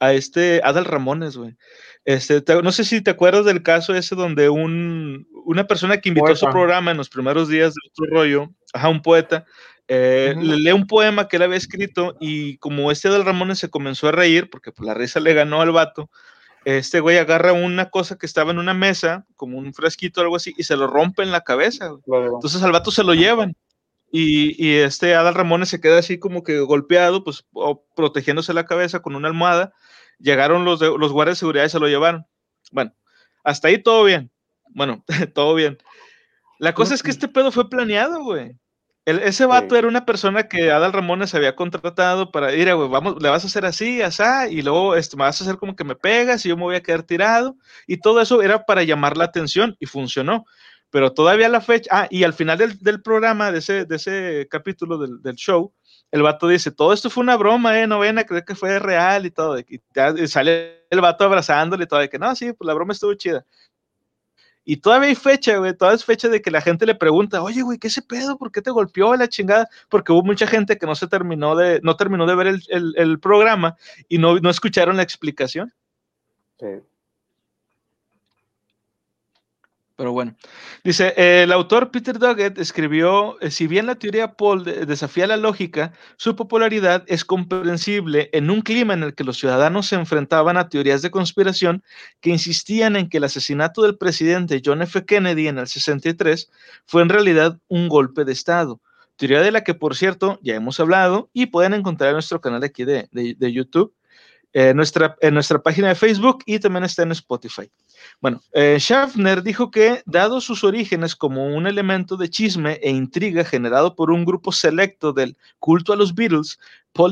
a este Adal Ramones, güey. Este, te- no sé si te acuerdas del caso ese donde un, una persona que invitó a su programa en los primeros días de otro rollo, ajá, un poeta, eh, le lee un poema que él había escrito y como este Adal Ramones se comenzó a reír, porque pues, la risa le ganó al vato, este güey agarra una cosa que estaba en una mesa, como un fresquito o algo así, y se lo rompe en la cabeza. Luego, Entonces al vato se lo llevan. Y, y este Adal Ramones se queda así como que golpeado, pues protegiéndose la cabeza con una almohada. Llegaron los, de- los guardias de seguridad y se lo llevaron. Bueno, hasta ahí todo bien. Bueno, todo bien. La cosa es que este pedo fue planeado, güey. El- ese vato Sí. era una persona que Adal Ramones había contratado para ir, güey, vamos, le vas a hacer así, asá, y luego este, me vas a hacer como que me pegas y yo me voy a quedar tirado. Y todo eso era para llamar la atención y funcionó. Pero todavía la fecha, ah, y al final del, del programa, de ese, de ese capítulo del, del show, el vato dice, todo esto fue una broma, eh, no que fue real y todo. Y, sale el vato abrazándole y todo, de que no, sí, pues la broma estuvo chida. Y todavía hay fecha, güey, todavía es fecha de que la gente le pregunta, oye, güey, ¿qué ese pedo? ¿Por qué te golpeó la chingada? Porque hubo mucha gente que no se terminó de, no terminó de ver el programa y no, no escucharon la explicación. sí. Pero bueno, dice, eh, el autor Peter Doggett escribió, eh, si bien la teoría Paul de- desafía la lógica, su popularidad es comprensible en un clima en el que los ciudadanos se enfrentaban a teorías de conspiración que insistían en que el asesinato del presidente John F. Kennedy en el 63 fue en realidad un golpe de Estado. Teoría de la que, por cierto, ya hemos hablado y pueden encontrar en nuestro canal aquí de- de YouTube, eh, nuestra, en nuestra página de Facebook y también está en Spotify. Bueno, eh, Schaffner dijo que, dado sus orígenes como un elemento de chisme e intriga generado por un grupo selecto del culto a los Beatles,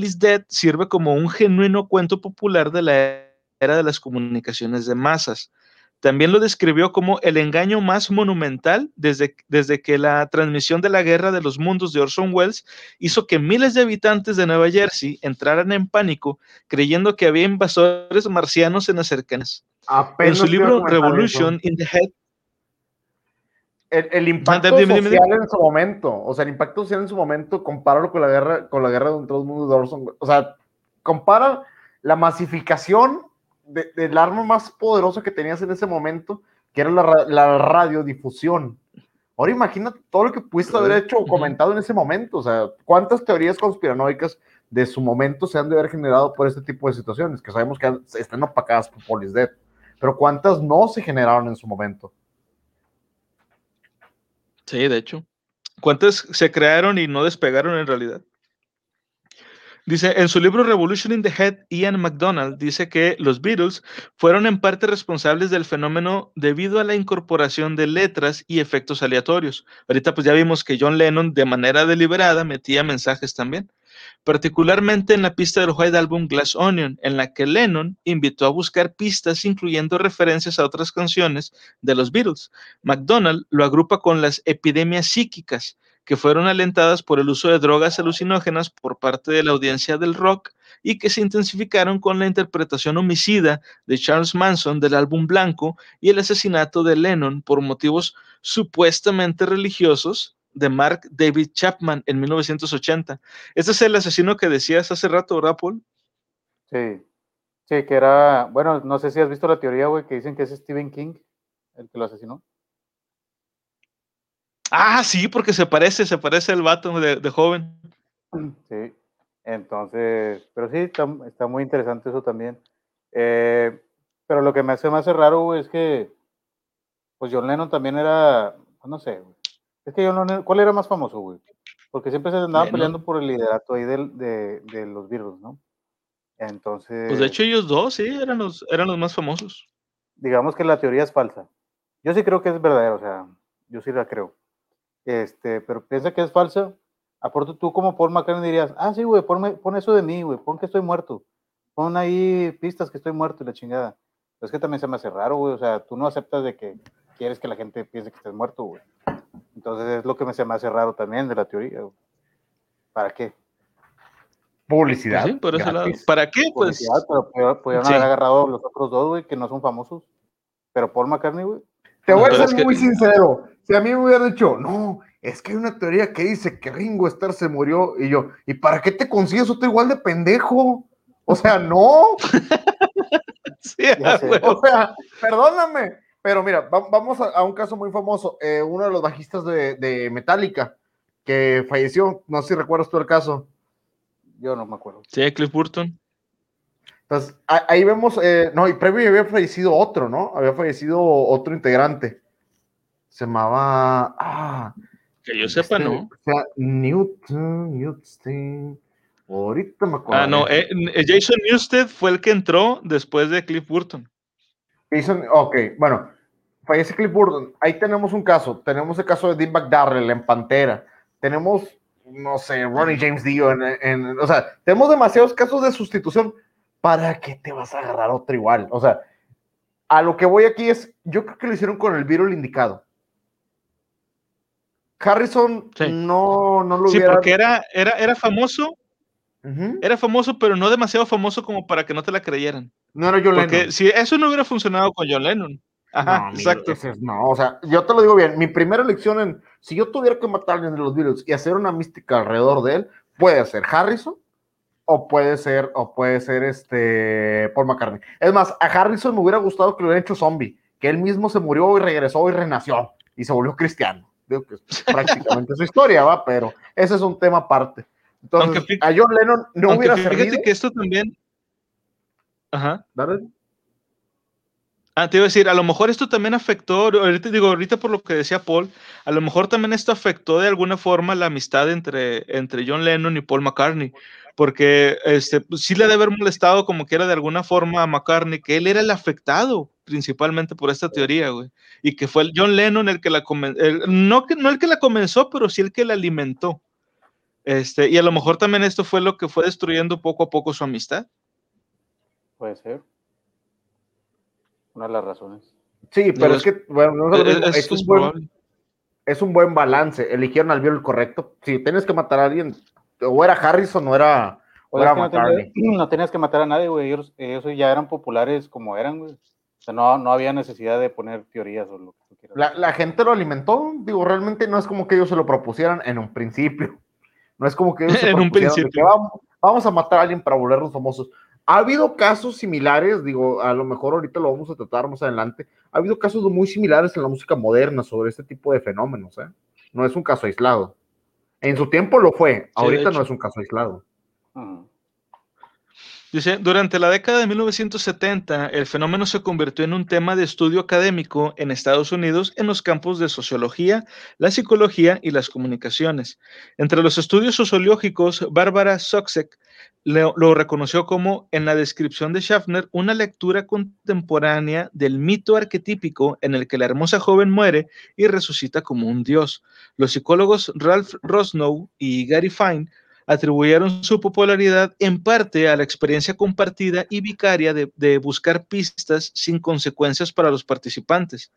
is Dead sirve como un genuino cuento popular de la era de las comunicaciones de masas. También lo describió como el engaño más monumental desde, desde que la transmisión de la Guerra de los Mundos de Orson Welles hizo que miles de habitantes de Nueva Jersey entraran en pánico creyendo que había invasores marcianos en las cercanas. en su libro Revolution in the Head. El, impacto social en su momento, o sea, el impacto social en su momento, compáralo con la guerra, con la guerra de todo el mundo de Orson Welles. O sea, compara la masificación del arma más poderosa que tenías en ese momento, que era la, radiodifusión. Ahora imagínate todo lo que pudiste haber hecho o comentado en ese momento. O sea, ¿cuántas teorías conspiranoicas de su momento se han de haber generado por este tipo de situaciones? Que sabemos que están opacadas por Police Dead. Pero ¿cuántas no se generaron en su momento? Sí, de hecho. ¿Cuántas se crearon y no despegaron en realidad? Dice, en su libro Revolution in the Head, Ian McDonald dice que los Beatles fueron en parte responsables del fenómeno debido a la incorporación de letras y efectos aleatorios. Ahorita pues ya vimos que John Lennon de manera deliberada metía mensajes también, particularmente en la pista del White Album Glass Onion, en la que Lennon invitó a buscar pistas incluyendo referencias a otras canciones de los Beatles. McDonald lo agrupa con las epidemias psíquicas, que fueron alentadas por el uso de drogas alucinógenas por parte de la audiencia del rock y que se intensificaron con la interpretación homicida de Charles Manson del álbum Blanco y el asesinato de Lennon por motivos supuestamente religiosos de Mark David Chapman en 1980. Este es el asesino que decías hace rato, ¿verdad? Sí, sí, que era, bueno, no sé si has visto la teoría, güey, que dicen que es Stephen King el que lo asesinó. Ah, sí, porque se parece, se parece el vato de, joven. Sí, entonces, pero sí, está, muy interesante eso también. Eh, pero lo que me hace más raro, es que, pues John Lennon también era, pues, no sé, Es que John Lennon, ¿cuál era más famoso, güey? Porque siempre se andaban peleando por el liderato ahí de, de, los Beatles, ¿no? Entonces. Pues de hecho ellos dos, sí, eran los, eran los más famosos. Digamos que la teoría es falsa. Yo sí creo que es verdadero, o sea, yo sí la creo. Este, pero piensa que es falso. Aporto tú como Paul McCartney dirías, ah, sí, güey, pon eso de mí, güey, pon que estoy muerto. Pon ahí pistas que estoy muerto y la chingada. es que también se me hace raro, güey. O sea, tú no aceptas de que quieres que la gente piense que estés muerto, güey. Entonces es lo que me se me hace raro también de la teoría. ¿Para qué? Publicidad. Por ese lado. ¿Para qué? Pues. Pero podrían haber agarrado los otros dos, güey, que no son famosos. Pero Paul McCartney, güey. Te voy a ser muy sincero. Si a mí me hubiera dicho, no, es que hay una teoría que dice que Ringo Starr se murió, y yo, ¿y para qué te consigues otro igual de pendejo? O sea, no. sí, o sea, perdóname. Pero mira, vamos a, un caso muy famoso. Eh, uno de los bajistas de, Metallica que falleció, no sé si recuerdas tú el caso. Yo no me acuerdo. Sí, Cliff Burton. Entonces, ahí vemos, eh, no, y previo había fallecido otro, ¿no? Había fallecido otro integrante. Se llamaba, ah. Que yo sepa, este, ¿no? O sea, Newton, Newton, ahorita me acuerdo. Ah, no, eh, eh, Jason Newsted fue el que entró después de Cliff Burton. Jason, ok, bueno, fallece Cliff Burton. Ahí tenemos un caso. Tenemos el caso de Dean McDarrell en Pantera. Tenemos, no sé, Ronnie James Dio en, en, o sea, tenemos demasiados casos de sustitución ¿para qué te vas a agarrar otro igual? O sea, a lo que voy aquí es, yo creo que lo hicieron con el virus indicado. Harrison no, no lo Sí, porque era, era, era famoso. Era famoso, pero no demasiado famoso como para que no te la creyeran. No era John porque si eso no hubiera funcionado con John Lennon. Ajá, exacto. no, o sea, yo te lo digo bien. Mi primera elección en. Si yo tuviera que matar a alguien de los Beatles y hacer una mística alrededor de él, puede ser Harrison o puede ser, o puede ser este Paul McCartney. Es más, a Harrison me hubiera gustado que lo hubiera hecho zombie, que él mismo se murió y regresó y renació y se volvió cristiano. Digo que es prácticamente su historia, va, pero ese es un tema aparte. Entonces, a John Lennon no hubiera fíjate que esto también. Ajá. ¿Dale? Ah, te iba a decir, a lo mejor esto también afectó, ahorita digo, ahorita por lo que decía Paul, a lo mejor también esto afectó de alguna forma la amistad entre, entre John Lennon y Paul McCartney, porque este, pues, sí le debe haber molestado como que era de alguna forma a McCartney, que él era el afectado principalmente por esta teoría, güey, y que fue John Lennon el que la comenzó, no, no el que la comenzó, pero sí el que la alimentó. Este, y a lo mejor también esto fue lo que fue destruyendo poco a poco su amistad. Puede ser. Una de las razones. Sí, pero es, que, bueno, no es, es, es, es un buen, es un buen balance. Eligieron al Beatle correcto. Si tienes que matar a alguien, o era Harrison o era, o Oye, era es que no, tenías, no tenías que matar a nadie, güey. Ellos, ellos ya eran populares como eran, güey. O sea, no, no había necesidad de poner teorías o lo que tú quieras. La, la gente lo alimentó. Digo, realmente no es como que ellos se lo propusieran en un principio. No es como que ellos se En un principio. que vamos, vamos a matar a alguien para volvernos famosos. Ha habido casos similares, digo, a lo mejor ahorita lo vamos a tratar más adelante. Ha habido casos muy similares en la música moderna sobre este tipo de fenómenos, ¿eh? No es un caso aislado. En su tiempo lo fue, ahorita no es un caso aislado. Ujú. Dice, durante la década de 1970, el fenómeno se convirtió en un tema de estudio académico en Estados Unidos en los campos de sociología, la psicología y las comunicaciones. Entre los estudios sociológicos, Bárbara Soxek lo, reconoció como, en la descripción de Schaffner, una lectura contemporánea del mito arquetípico en el que la hermosa joven muere y resucita como un dios. Los psicólogos Ralph Rosnow y Gary Fine atribuyeron su popularidad en parte a la experiencia compartida y vicaria de, buscar pistas sin consecuencias para los participantes.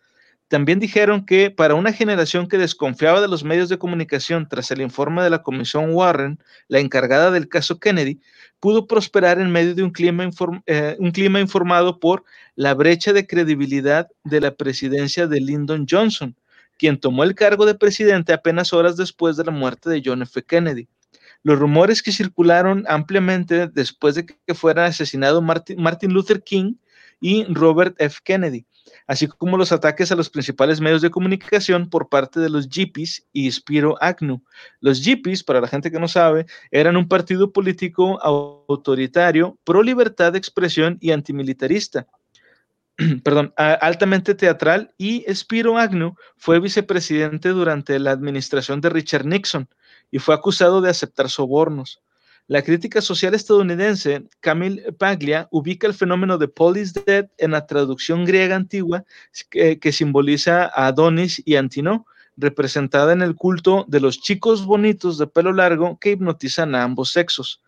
También dijeron que para una generación que desconfiaba de los medios de comunicación tras el informe de la Comisión Warren, la encargada del caso Kennedy, pudo prosperar en medio de un clima, eh, un clima informado por la brecha de credibilidad de la presidencia de Lyndon Johnson, quien tomó el cargo de presidente apenas horas después de la muerte de John F. Kennedy los rumores que circularon ampliamente después de que fuera asesinado Martin, Martin, Luther King y Robert F. Kennedy, así como los ataques a los principales medios de comunicación por parte de los Yippies y Spiro Agnew. Los Yippies, para la gente que no sabe, eran un partido político autoritario, pro libertad de expresión y antimilitarista. Perdón, altamente teatral y Spiro Agnew fue vicepresidente durante la administración de Richard Nixon y fue acusado de aceptar sobornos. La crítica social estadounidense, Camille Paglia, ubica el fenómeno de Paul is Dead en la traducción griega antigua que, que simboliza a Adonis y Antinó, representada en el culto de los chicos bonitos de pelo largo que hipnotizan a ambos sexos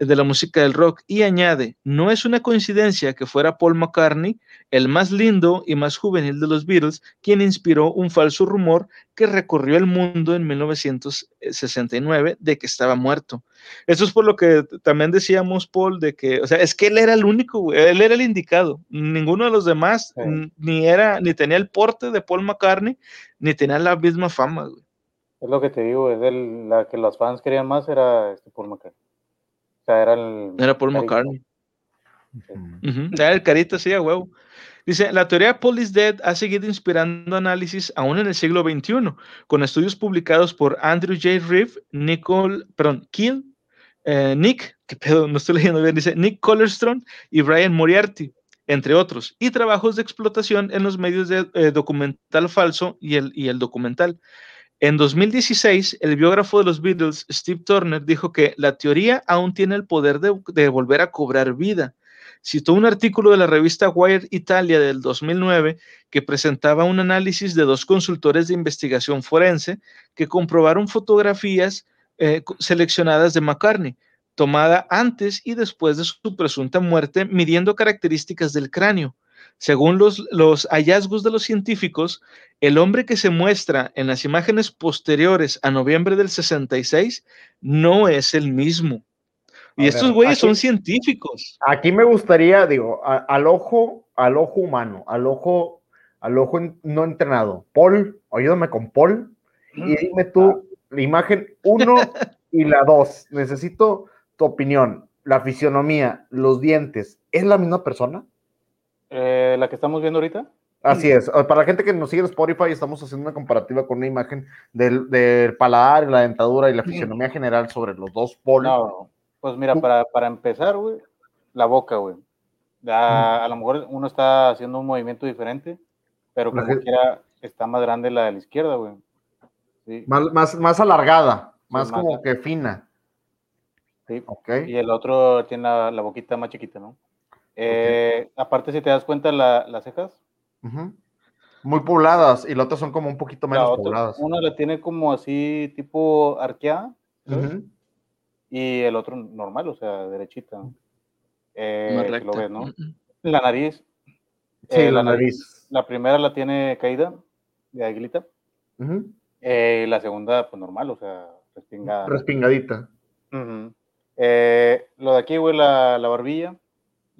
de la música del rock y añade, no es una coincidencia que fuera Paul McCartney, el más lindo y más juvenil de los Beatles, quien inspiró un falso rumor que recorrió el mundo en 1969 de que estaba muerto. Eso es por lo que también decíamos, Paul, de que, o sea, es que él era el único, él era el indicado. Ninguno de los demás sí. ni era, ni tenía el porte de Paul McCartney, ni tenía la misma fama, güey. Es lo que te digo, es el, la que los fans querían más era este Paul McCartney. O sea, era el. Era Paul. McCartney. Sí. Uh -huh. Era el carita, sí, a huevo. Dice, la teoría Paul is Dead ha seguido inspirando análisis aún en el siglo XXI, con estudios publicados por Andrew J. Reeve, Nicole, perdón, Kill, eh, Nick, que pedo, no estoy leyendo bien, dice Nick Collerstone y Brian Moriarty, entre otros, y trabajos de explotación en los medios de eh, documental falso y el, y el documental. En 2016, el biógrafo de los Beatles, Steve Turner, dijo que la teoría aún tiene el poder de, volver a cobrar vida. Citó un artículo de la revista Wired Italia del 2009 que presentaba un análisis de dos consultores de investigación forense que comprobaron fotografías eh, seleccionadas de McCartney, tomada antes y después de su presunta muerte, midiendo características del cráneo. Según los, los, hallazgos de los científicos, el hombre que se muestra en las imágenes posteriores a noviembre del 66 no es el mismo. Y a estos ver, güeyes aquí, son científicos. Aquí me gustaría, digo, a, al ojo, al ojo humano, al ojo, al ojo no entrenado. Paul, ayúdame con Paul y dime tú la imagen 1 y la 2. Necesito tu opinión. La fisionomía, los dientes, ¿es la misma persona? Eh, ¿La que estamos viendo ahorita? Así es. Para la gente que nos sigue en Spotify, estamos haciendo una comparativa con una imagen del, del paladar, la dentadura y la fisionomía general sobre los dos. No, pues mira, para, para empezar, güey, la boca, güey. A, a, lo mejor uno está haciendo un movimiento diferente, pero como que... quiera está más grande la de la izquierda, güey. Sí. Más, más, más alargada, más sí, como más... que fina. Sí. Okay. Y el otro tiene la, la boquita más chiquita, ¿no? Eh, okay. Aparte, si te das cuenta, la, las cejas. Uh -huh. Muy pobladas y las otras son como un poquito menos la otra, pobladas. Una la tiene como así, tipo arqueada. Uh -huh. Y el otro normal, o sea, derechita. Eh, si lo ves, ¿no? La nariz. Sí, eh, la, nariz. La primera la tiene caída de aguilita. Eh, la segunda, pues normal, o sea, respingada. Respingadita. Eh, lo de aquí, güey, la, la barbilla.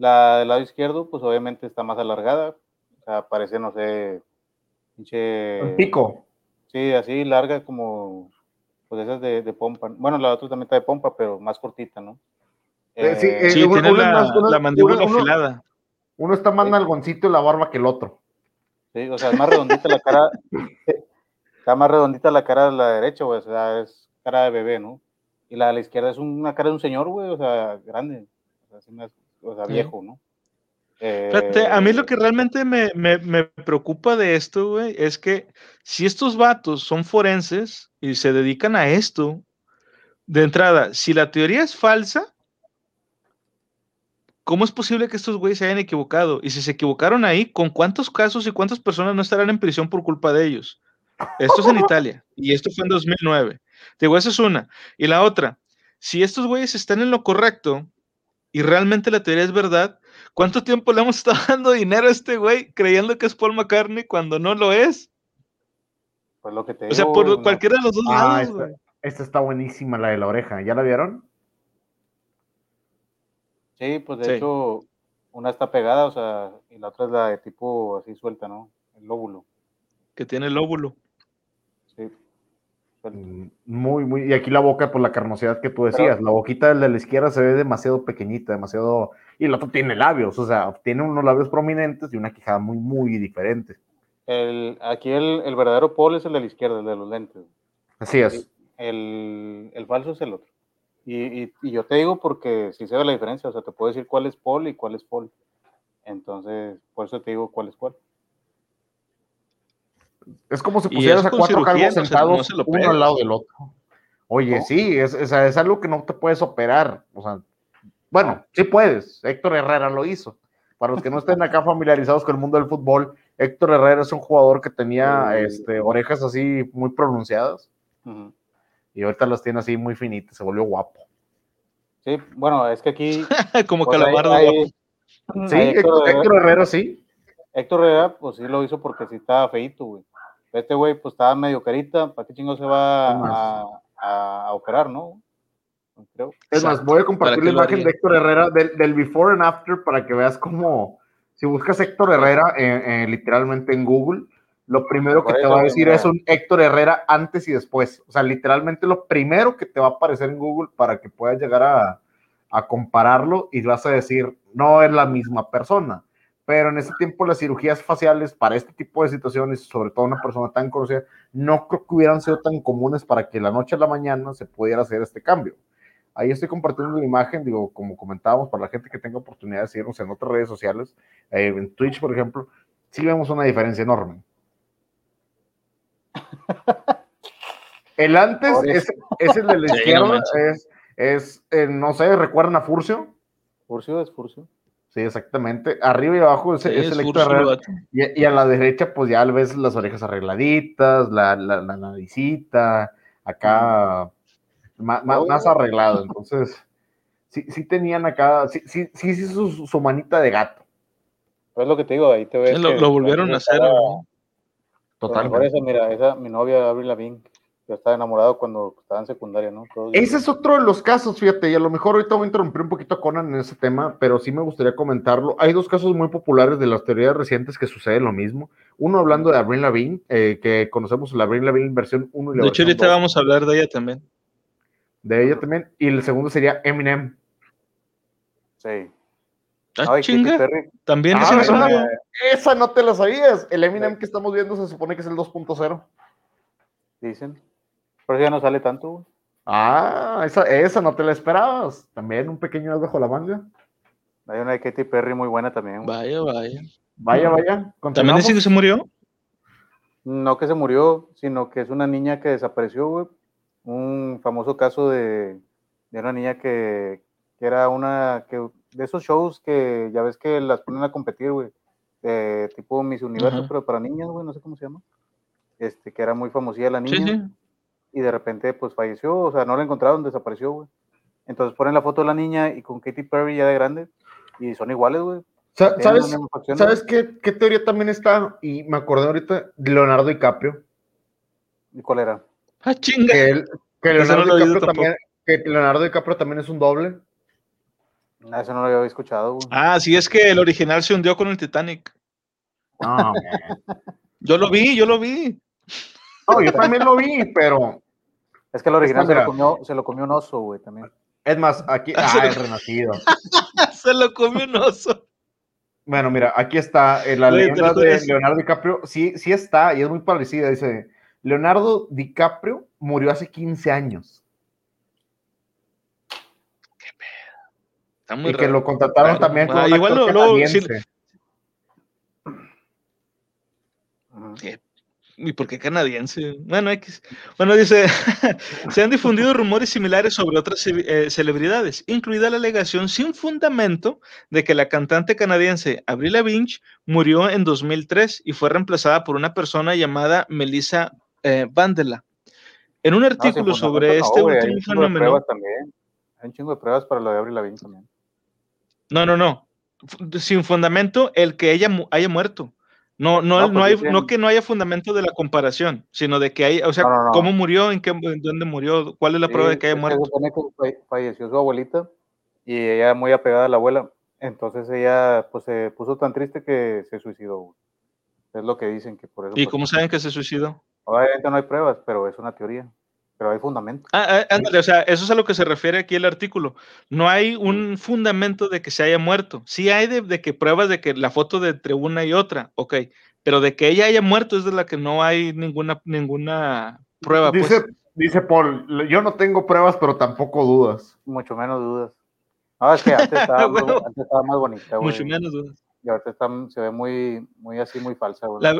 La del lado izquierdo, pues obviamente está más alargada. O sea, parece, no sé, pinche. El pico. Sí, así larga como. Pues esas de, de pompa. Bueno, la otra también está de pompa, pero más cortita, ¿no? Eh, sí, Eh, eh, Sí, uno- tiene uno la, más- uno- la mandíbula afilada. Uno está más Sí. nalgoncito y la barba que el otro. Sí, o sea, es más redondita la cara. Está más redondita la cara de la derecha, güey. O sea, es cara de bebé, ¿no? Y la de la izquierda es una cara de un señor, güey. O sea, grande. O sea, sí me- o sea viejo, ¿no? Fíjate, a mí lo Eh, que realmente me, me- me preocupa de esto, güey, es que si estos vatos son forenses y se dedican a esto, de entrada, si la teoría es falsa, ¿cómo es posible que estos güeyes se hayan equivocado? Y si se equivocaron ahí, ¿con cuántos casos y cuántas personas no estarán en prisión por culpa de ellos? Esto es en Italia y esto fue en 2009. Te digo, esa es una. Y la otra, si estos güeyes están en lo correcto y realmente la teoría es verdad, ¿cuánto tiempo le hemos estado dando dinero a este güey creyendo que es Paul McCartney cuando no lo es? Pues lo que te O sea, digo, por no- cualquiera de los dos Ah, lados, esta, güey. esta está buenísima, la de la oreja. ¿Ya la vieron? Sí, pues de Sí. hecho, una está pegada, o sea, y la otra es la de tipo así suelta, ¿no? El lóbulo. Que tiene el óvulo. Mm, Muy, muy. Y aquí la boca, por la carnosidad que tú decías. La boquita de la izquierda se ve demasiado pequeñita, demasiado. Y el otro tiene labios, o sea, tiene unos labios prominentes y una quijada muy, muy diferente. El, aquí el, el verdadero Paul es el de la izquierda, el de los lentes. Así es. El, el falso es el otro. Y, y- y yo te digo porque si se ve la diferencia, o sea, te puedo decir cuál es Paul y cuál es Paul. Entonces, por eso te digo cuál es cuál. Es como si pusieras a cuatro cirugía, calvos no se- sentados no se lo uno al lado del otro. Oye, ¿No? sí, es, es, es algo que no te puedes operar. O sea, bueno, sí puedes. Héctor Herrera lo hizo. Para los que no estén acá familiarizados con el mundo del fútbol, Héctor Herrera es un jugador que tenía este, orejas así muy pronunciadas y ahorita las tiene así muy finitas, se volvió guapo. Sí, bueno, es que aquí. Como pues, hay- calamardo. hay-. Sí, hay Héctor, Héctor, Héctor Herrera sí. Héctor Herrera, pues sí lo hizo porque sí estaba feito, güey. Este güey, pues estaba medio carita. ¿Para qué chingo se va más. a, a- a operar, no? Creo. Es más, voy a compartir ¿Para la imagen de Héctor Herrera del, del before and after para que veas cómo, si buscas Héctor Herrera en- en- literalmente en Google, lo primero que te va a decir es un Héctor Herrera antes y después. O sea, literalmente lo primero que te va a aparecer en Google para que puedas llegar a, a compararlo y vas a decir, no es la misma persona. Pero en ese tiempo las cirugías faciales para este tipo de situaciones, sobre todo una persona tan conocida, no creo que hubieran sido tan comunes para que la noche a la mañana se pudiera hacer este cambio. Ahí estoy compartiendo la imagen, digo, como comentábamos, para la gente que tenga oportunidad de seguirnos en otras redes sociales, eh, en Twitch, por ejemplo, sí vemos una diferencia enorme. El antes es, es el de la Sí, no izquierda, es eh, no sé, ¿recuerdan a Furcio? Furcio es Furcio. Sí, exactamente. Arriba y abajo es, Sí, es el. Y, y a la derecha, pues ya ves las orejas arregladitas, la, la, la naricita, acá ma- ma- Oh. más, arreglado. Entonces, sí, sí tenían acá, sí, sí, sí, sí su, su manita de gato, Es lo que te digo, ahí te ves. Sí, lo, que lo volvieron a hacer. Pues totalmente. esa, mira, esa, mi novia Avril Lavigne, yo estaba enamorado cuando estaba en secundaria, ¿no? Todos- Ese es otro de los casos, fíjate, y a lo mejor ahorita voy a interrumpir un poquito a Conan en ese tema, pero sí me gustaría comentarlo. Hay dos casos muy populares de las teorías recientes que sucede lo mismo. Uno hablando de Avril Lavigne, eh, que conocemos la Avril Lavigne versión 1 y la De hecho, ahorita 2. vamos a hablar de ella también. de ella también. Y el segundo sería Eminem. Sí. Ah, Ay, chinga. También Ah, es. Esa no te la sabías. El Eminem que estamos viendo se supone que es el 2.0. dicen. Pero ya no sale tanto. Ah, esa, esa no te la esperabas. También un pequeño as bajo la manga. Hay una de Katy Perry muy buena también. Vaya, vaya. Vaya, vaya. ¿También dicen que se murió? No que se murió, sino que es una niña que desapareció, güey. Un famoso caso de, de una niña que, que era una, que, de esos shows que ya ves que las ponen a competir, güey. tipo Miss Universo, Ajá. pero para niñas, güey, no sé cómo se llama. Este, que era muy famosilla la niña. Sí, sí. Y de repente pues falleció, o sea, no la encontraron, desapareció, güey. Entonces ponen la foto de la niña y con Katy Perry ya de grande y son iguales, güey. ¿Sabes, ¿sabes qué, teoría también está? Y me acordé ahorita de Leonardo DiCaprio. ¿Y cuál era? Ah, chinga. Que, Leonardo, DiCaprio también, que Leonardo DiCaprio también es un doble. Ah, eso no lo había escuchado. Ah, sí, es que el original se hundió con el Titanic. No, yo lo vi, yo lo vi. No, yo también lo vi, pero. Es que el original se lo, comió, se lo comió un oso, güey, también. Es más, aquí. Ah, el renacido. se lo comió un oso. Bueno, mira, aquí está eh, la leyenda de Leonardo DiCaprio. Sí, sí está, y es muy parecida. Dice: Leonardo DiCaprio murió hace 15 años. y que lo contrataron también con ah, igual lo, ¿Y por qué canadiense? Bueno, bueno dice, se han difundido rumores similares sobre otras eh, celebridades, incluida la alegación sin fundamento de que la cantante canadiense Avril Lavigne murió en 2003 y fue reemplazada por una persona llamada Melissa eh, Vandela. En un artículo sobre este último fenómeno... Hay un chingo de pruebas para lo de Avril Lavigne también. No, no, no. Sin fundamento el que ella haya muerto. No, no, no, hay, no que no haya fundamento de la comparación, sino de que hay, o sea, cómo murió, en qué, dónde murió, cuál es la prueba de que haya muerto. Que falleció su abuelita y ella muy apegada a la abuela, entonces ella pues se puso tan triste que se suicidó. Es lo que dicen que por eso. ¿Y cómo saben que se suicidó? Obviamente no hay pruebas, pero es una teoría pero hay fundamento. Ah, ah o sea, eso es a lo que se refiere aquí el artículo. No hay un fundamento de que se haya muerto. Sí hay de, que pruebas de que la foto de entre una y otra, ok, pero de que ella haya muerto es de la que no hay ninguna, ninguna prueba. Pues. Dice, dice Paul, yo no tengo pruebas, pero tampoco dudas. Mucho menos dudas. Ah, es que antes estaba, más bonita. Mucho menos dudas. Y ahorita se ve muy, muy así, muy falsa. La,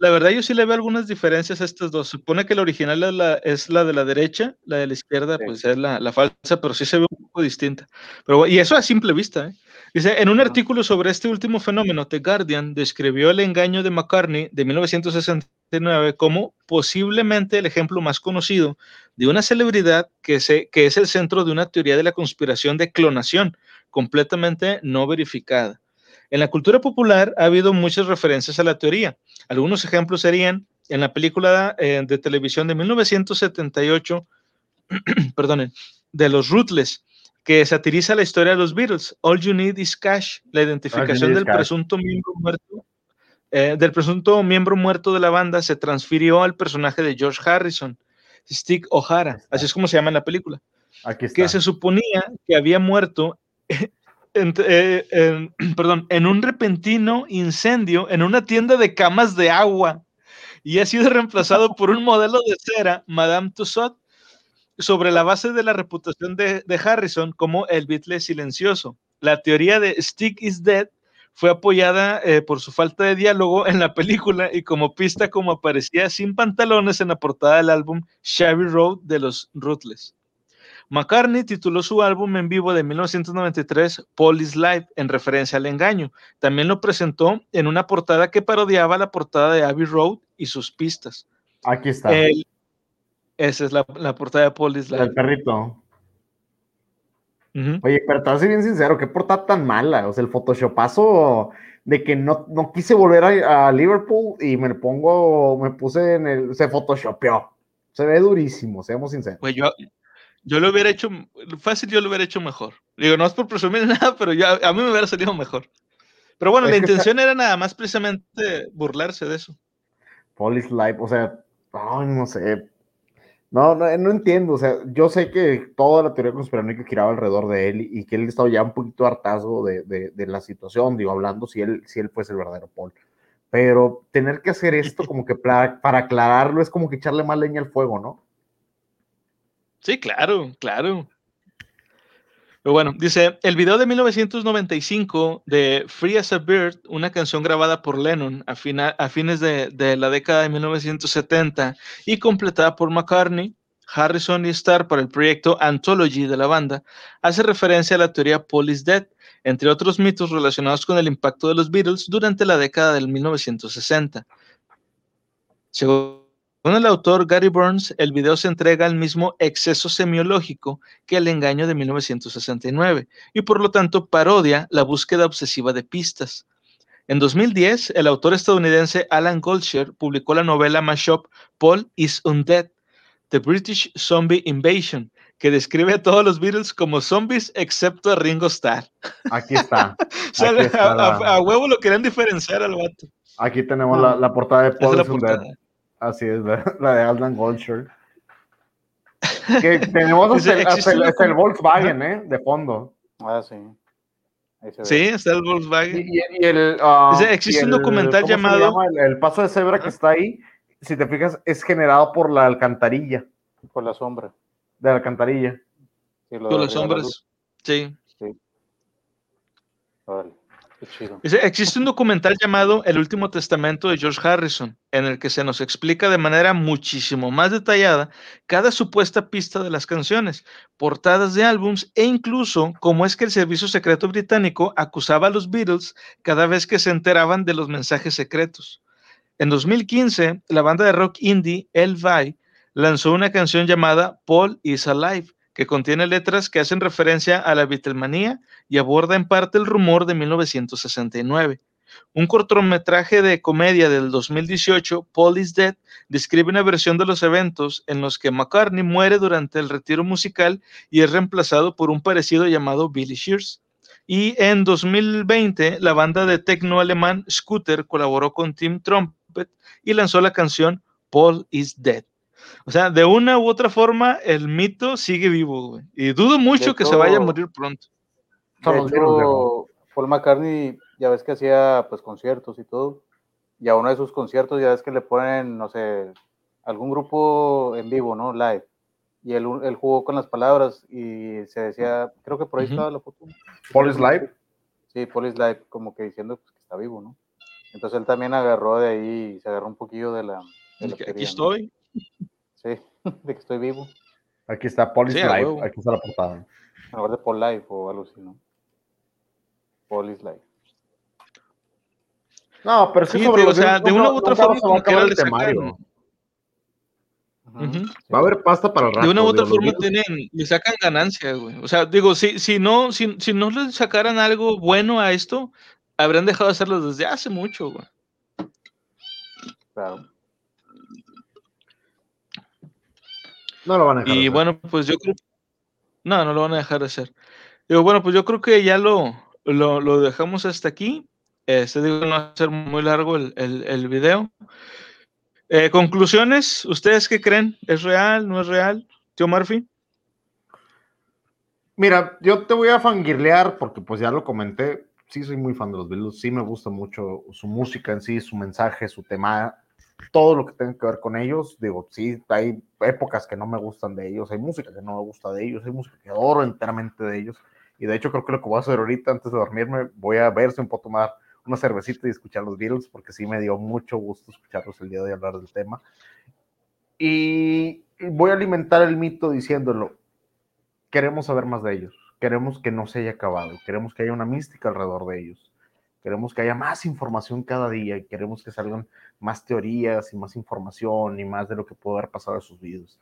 la verdad, yo sí le veo algunas diferencias a estas dos. Supone que la original es la, es la de la derecha, la de la izquierda, pues es la, la, falsa, pero sí se ve un poco distinta. Pero, y eso a simple vista. ¿eh? Dice, en un artículo sobre este último fenómeno, The Guardian describió el engaño de McCartney de 1969 como posiblemente el ejemplo más conocido de una celebridad que, se, que es el centro de una teoría de la conspiración de clonación completamente no verificada. En la cultura popular ha habido muchas referencias a la teoría. Algunos ejemplos serían en la película eh, de televisión de 1978, perdonen, de los Ruthless, que satiriza la historia de los Beatles. All You Need Is Cash, la identificación del presunto miembro muerto. Eh, del presunto miembro muerto de la banda se transfirió al personaje de George Harrison, Stick O'Hara, así es como se llama en la película, que se suponía que había muerto eh, en, perdón, en un repentino incendio en una tienda de camas de agua y ha sido reemplazado por un modelo de cera, Madame Tussauds, sobre la base de la reputación de, Harrison como el Beatle silencioso. La teoría de Stick is Dead fue apoyada eh, por su falta de diálogo en la película y como pista como aparecía sin pantalones en la portada del álbum Shabby Road de los Ruthless. McCartney tituló su álbum en vivo de 1993 Police Live en referencia al engaño. También lo presentó en una portada que parodiaba la portada de Abbey Road y sus pistas. Aquí está. esa es la, portada de Police Live. El perrito. Oye, pero te voy a ser bien sincero, qué portada tan mala. O sea, el photoshopazo de que no, no quise volver a, Liverpool y me pongo, me puse en el, se photoshopeó. Se ve durísimo, seamos sinceros. Pues yo, yo lo hubiera hecho, fácil yo lo hubiera hecho mejor. Digo, no es por presumir nada, pero ya, a mí me hubiera salido mejor. Pero bueno, la intención era nada más precisamente burlarse de eso. Police Life, o sea, no sé. No, no, no, entiendo, o sea, yo sé que toda la teoría conspiranoica giraba alrededor de él y, que él estaba ya un poquito hartazo de, de, la situación, digo, hablando si él, si él fuese el verdadero Paul. Pero tener que hacer esto como que para, para aclararlo es como que echarle más leña al fuego, ¿no? Sí, claro, claro. Pero bueno, dice, el video de 1995 de Free as a Bird, una canción grabada por Lennon a, a fines de, la década de 1970 y completada por McCartney, Harrison y Starr para el proyecto Anthology de la banda, hace referencia a la teoría is Dead, entre otros mitos relacionados con el impacto de los Beatles durante la década del 1960. Según el autor Gary Burns, el video se entrega al mismo exceso semiológico que el engaño de 1969 y por lo tanto parodia la búsqueda obsesiva de pistas. En 2010, el autor estadounidense Alan Goldshare publicó la novela mashup Paul is Undead, The British Zombie Invasion, que describe a todos los Beatles como zombies excepto a Ringo Starr. Aquí está. a, huevo lo querían diferenciar al vato. Aquí tenemos la, portada de Paul is Undead. Así es, la, de Alan Goldshire. Que tenemos hasta, el, Volkswagen, ¿eh? De fondo. Ah, sí. Sí, está el Volkswagen. Y, el, ah, existe un documental llamado. El, paso de cebra que está ahí, si te fijas, es generado por la alcantarilla. Por la sombra. De la alcantarilla. por los hombres. Sí. Sí. Vale. Existe un documental llamado El último testamento de George Harrison, en el que se nos explica de manera muchísimo más detallada cada supuesta pista de las canciones, portadas de álbums e incluso cómo es que el servicio secreto británico acusaba a los Beatles cada vez que se enteraban de los mensajes secretos. En 2015, la banda de rock indie El Vai lanzó una canción llamada Paul is Alive, que contiene letras que hacen referencia a la Beatlemanía y aborda en parte el rumor de 1969. Un cortometraje de comedia del 2018, Paul is Dead, describe una versión de los eventos en los que McCartney muere durante el retiro musical y es reemplazado por un parecido llamado Billy Shears. Y en 2020, la banda de techno alemán Scooter colaboró con Tim Trumpet y lanzó la canción Paul is Dead. O sea, de una u otra forma, el mito sigue vivo, güey. Y dudo mucho que se vaya a morir pronto. Paul McCartney, ya ves que hacía pues conciertos y todo. Y a uno de sus conciertos ya ves que le ponen, no sé, algún grupo en vivo, ¿no? Live. Y él, él jugó con las palabras y se decía, creo que por ahí estaba la foto. ¿Paul is live? Sí, Paul is live, como que diciendo pues, que está vivo, ¿no? Entonces él también agarró de ahí, se agarró un poquillo de la... aquí estoy. Sí, de que estoy vivo. Aquí está Polis Live, aquí está la portada. Ahora de Pol Live o algo así, ¿no? Polis Live. No, pero sí, sobre o sea, de una u otra forma como que el temario. Va a haber pasta para el rato. De una u otra forma tienen, le sacan ganancia, güey. O sea, digo, si, si no, si, si no le sacaran algo bueno a esto, habrían dejado de hacerlo desde hace mucho, güey. Claro. No lo van a dejar. Y bueno, pues yo creo. No, no lo van a dejar de hacer. Digo, bueno, pues yo creo que ya lo, lo, dejamos hasta aquí. Este digo, no va a ser muy largo el, el, video. Eh, conclusiones, ¿ustedes qué creen? ¿Es real? ¿No es real? Tío Murphy. Mira, yo te voy a fangirlear porque pues ya lo comenté. Sí, soy muy fan de los Beatles. Sí, me gusta mucho su música en sí, su mensaje, su tema, todo lo que tenga que ver con ellos. Digo, sí, hay épocas que no me gustan de ellos, hay música que no me gusta de ellos, hay música que adoro enteramente de ellos. Y de hecho creo que lo que voy a hacer ahorita antes de dormirme, voy a ver si me puedo tomar una cervecita y escuchar los Beatles, porque sí me dio mucho gusto escucharlos el día de hoy hablar del tema. Y voy a alimentar el mito diciéndolo, queremos saber más de ellos, queremos que no se haya acabado, queremos que haya una mística alrededor de ellos Queremos que haya más información cada día y queremos que salgan más teorías y más información y más de lo que puede haber pasado en sus vidas.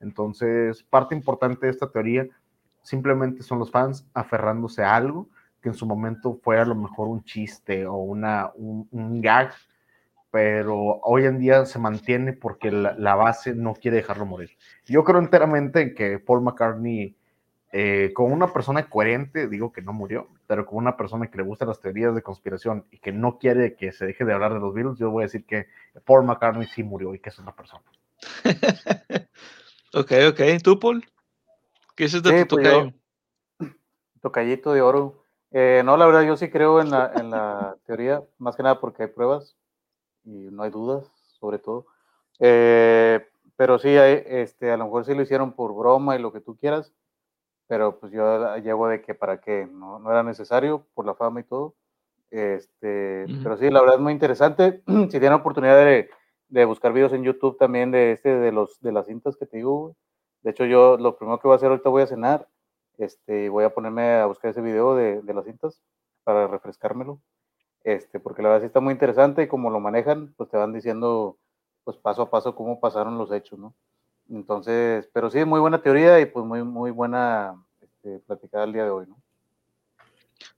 Entonces, parte importante de esta teoría simplemente son los fans aferrándose a algo que en su momento fue a lo mejor un chiste o una, un, gag, pero hoy en día se mantiene porque la, base no quiere dejarlo morir. Yo creo enteramente en que Paul McCartney eh, con una persona coherente, digo que no murió, pero con una persona que le gustan las teorías de conspiración y que no quiere que se deje de hablar de los virus, yo voy a decir que Paul McCartney sí murió y que es una persona. ok, ok. ¿Tú, Paul? ¿Qué es de tu pues Tocallito de oro. Eh, no, la verdad, yo sí creo en la, en la teoría, más que nada porque hay pruebas y no hay dudas, sobre todo. Eh, pero sí, hay, este, a lo mejor sí lo hicieron por broma y lo que tú quieras pero pues yo llego de que para qué, no, no era necesario por la fama y todo. Este, Pero sí, la verdad es muy interesante. si tienen oportunidad de, de, buscar videos en YouTube también de este, de los de las cintas que te digo, de hecho yo lo primero que voy a hacer ahorita voy a cenar, este, voy a ponerme a buscar ese video de, de las cintas para refrescármelo, este, porque la verdad sí está muy interesante y como lo manejan, pues te van diciendo pues paso a paso cómo pasaron los hechos, ¿no? Entonces, pero sí, muy buena teoría y pues muy, muy buena este, platicada el día de hoy, ¿no?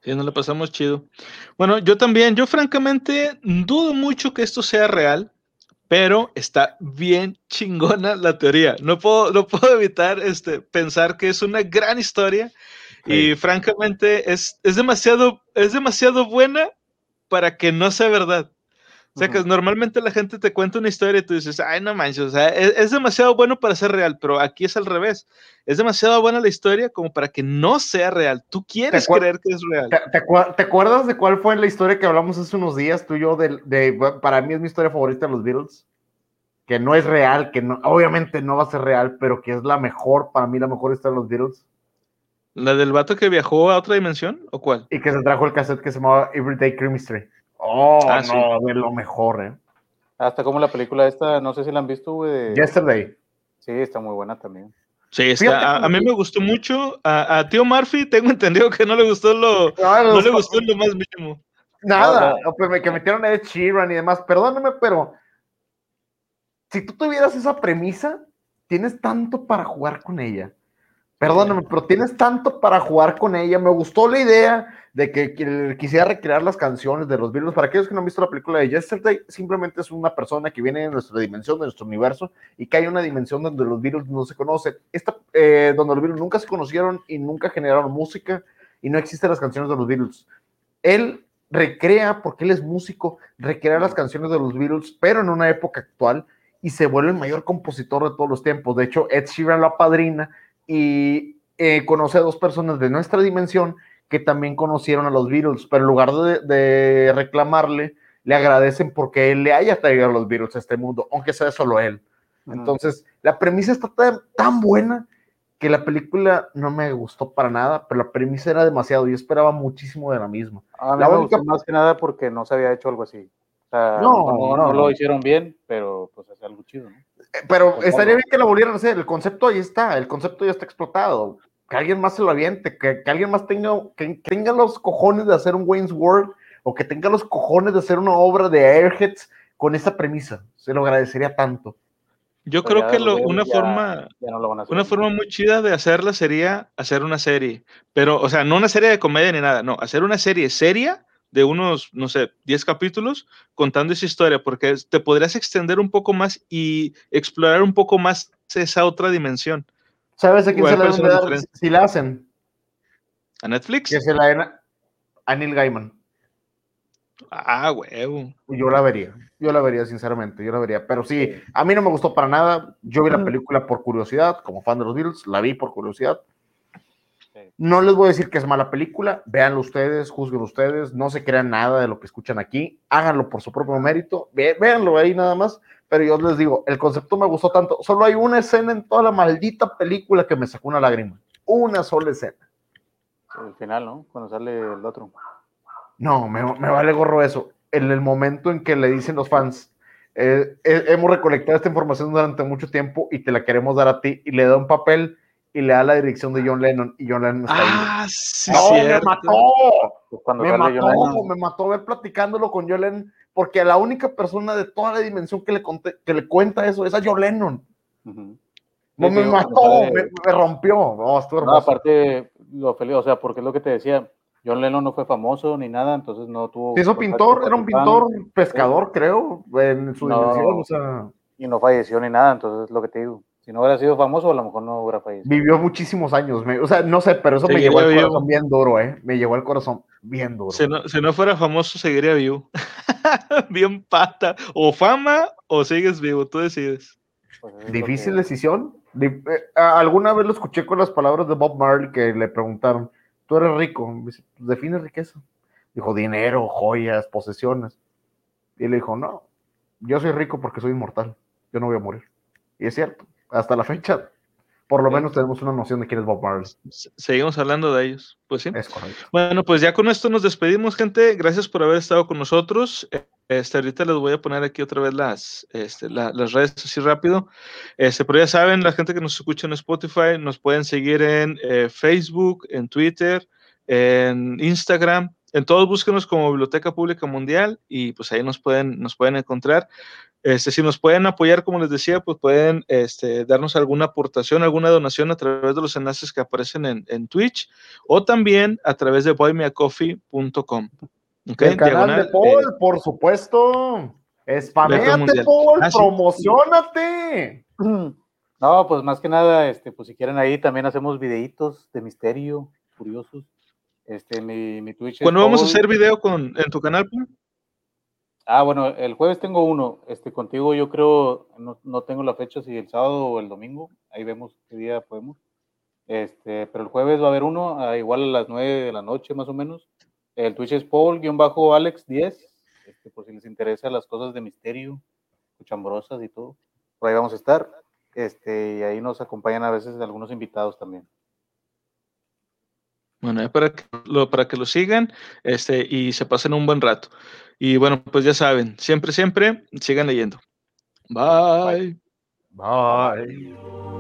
Sí, nos la pasamos chido. Bueno, yo también, yo francamente dudo mucho que esto sea real, pero está bien chingona la teoría. No puedo, no puedo evitar este, pensar que es una gran historia y francamente es, es, demasiado, es demasiado buena para que no sea verdad. O sea, que normalmente la gente te cuenta una historia y tú dices, ay, no manches, o sea, es, demasiado bueno para ser real, pero aquí es al revés. Es demasiado buena la historia como para que no sea real. Tú quieres creer que es real. ¿Te, acuerdas de cuál fue la historia que hablamos hace unos días, tú y yo, de, para mí es mi historia favorita de los Beatles? Que no es real, que no, obviamente no va a ser real, pero que es la mejor, para mí la mejor historia de los Beatles. ¿La del vato que viajó a otra dimensión o cuál? Y que se trajo el cassette que se llamaba Everyday Chemistry. Oh, ah, no, de lo mejor, ¿eh? Hasta como la película esta, no sé si la han visto, güey. Yesterday. Sí, está muy buena también. Sí, está, a, mí me gustó mucho. A, Tío Murphy tengo entendido que no le gustó lo, no, le gustó lo más mínimo. Nada, pues que metieron a Ed Sheeran y demás. Perdóname, pero si tú tuvieras esa premisa, tienes tanto para jugar con ella. Perdóname, pero tienes tanto para jugar con ella. Me gustó la idea de que, quisiera recrear las canciones de los Beatles. Para aquellos que no han visto la película de Yesterday, simplemente es una persona que viene de nuestra dimensión, de nuestro universo, y que hay una dimensión donde los Beatles no se conocen. Esta, eh, donde los Beatles nunca se conocieron y nunca generaron música, y no existen las canciones de los Beatles. Él recrea, porque él es músico, recrea las canciones de los Beatles, pero en una época actual, y se vuelve el mayor compositor de todos los tiempos. De hecho, Ed Sheeran la padrina y eh, conoce a dos personas de nuestra dimensión que también conocieron a los Beatles, pero en lugar de, reclamarle, le agradecen porque él le haya traído a los Beatles a este mundo, aunque sea solo él. Entonces, la premisa está tan, buena que la película no me gustó para nada, pero la premisa era demasiado, yo esperaba muchísimo de la misma. A mí la única... más que nada porque no se había hecho algo así. no, no, lo hicieron bien, pero pues es algo chido, ¿no? Pero estaría bien que lo volvieran a hacer. El concepto ahí está, el concepto ya está explotado. Que alguien más se lo aviente, que, alguien más tenga, que, tenga los cojones de hacer un Wayne's World o que tenga los cojones de hacer una obra de Airheads con esa premisa. Se lo agradecería tanto. Yo creo que una forma una forma muy chida de hacerla sería hacer una serie, pero o sea, no una serie de comedia ni nada, no, hacer una serie seria de unos, no sé, 10 capítulos contando esa historia, porque te podrías extender un poco más y explorar un poco más esa otra dimensión. ¿Sabes a quién se la deben dar si la hacen? ¿A Netflix? Que se la den a Neil Gaiman. Ah, huevo. Yo la vería, yo la vería, sinceramente, yo la vería. Pero sí, a mí no me gustó para nada. Yo vi la película por curiosidad, como fan de los Beatles, la vi por curiosidad. No les voy a decir que es mala película, véanlo ustedes, juzguen ustedes, no se crean nada de lo que escuchan aquí, háganlo por su propio mérito, véanlo ahí nada más, pero yo les digo, el concepto me gustó tanto, solo hay una escena en toda la maldita película que me sacó una lágrima, una sola escena. El final, ¿no? Cuando sale el otro. No, me, vale gorro eso. En el momento en que le dicen los fans, eh, eh, hemos recolectado esta información durante mucho tiempo y te la queremos dar a ti, y le da un papel y le da la dirección de John Lennon y John Lennon está ah, Sí, no, me mató. Pues me mató, me mató ver platicándolo con John Lennon, porque la única persona de toda la dimensión que le, que le cuenta eso es a John Lennon. No me mató, me, rompió. No, aparte, lo feliz, o sea, porque es lo que te decía, John Lennon no fue famoso ni nada, entonces no tuvo. Hizo pintor, era un pintor pescador, creo, en su dimensión, o sea. Y no falleció ni nada, entonces es lo que te digo. Si no hubiera sido famoso, a lo mejor no hubiera fallecido. Vivió muchísimos años, o sea, no sé, pero eso me llevó al corazón bien duro, ¿eh? Me llevó al corazón bien duro. Si no, si no fuera famoso, seguiría vivo. bien pata. O fama o sigues vivo, tú decides. Pues Difícil decisión. Eh, alguna vez lo escuché con las palabras de Bob Marley que le preguntaron, tú eres rico, define riqueza. Dijo, dinero, joyas, posesiones. Y le dijo, no, yo soy rico porque soy inmortal, yo no voy a morir. Y es cierto hasta la fecha, por lo menos tenemos una noción de quién es Bob Marley. Seguimos hablando de ellos, pues sí. Es correcto. Bueno, pues ya con esto nos despedimos, gente. Gracias por haber estado con nosotros. Este, ahorita les voy a poner aquí otra vez las, este, las redes así rápido. Este, pero ya saben, la gente que nos escucha en Spotify nos pueden seguir en eh, Facebook, en Twitter, en Instagram En todos búsquenos como Biblioteca Pública Mundial y pues ahí nos pueden, nos pueden encontrar. Este, si nos pueden apoyar, como les decía, pues pueden este, darnos alguna aportación, alguna donación a través de los enlaces que aparecen en, en Twitch o también a través de buymeacoffee.com. Okay, el canal de Paul, eh, por supuesto. Spameate, Paul, ah, promocionate. No, pues más que nada, este, pues si quieren ahí también hacemos videitos de misterio, curiosos. Este, mi, mi Twitch. ¿Cuándo vamos a hacer video con, en tu canal, Paul? Ah, bueno, el jueves tengo uno. Este, contigo yo creo, no, no, tengo la fecha si el sábado o el domingo. Ahí vemos qué día podemos. Este, pero el jueves va a haber uno, a igual a las 9 de la noche más o menos. El Twitch es Paul-Alex10, este, por si les interesa las cosas de misterio, cuchambrosas y todo. Por ahí vamos a estar. Este, y ahí nos acompañan a veces algunos invitados también. Bueno, para que lo, para que lo sigan este, y se pasen un buen rato. Y bueno, pues ya saben, siempre, siempre sigan leyendo. Bye. Bye.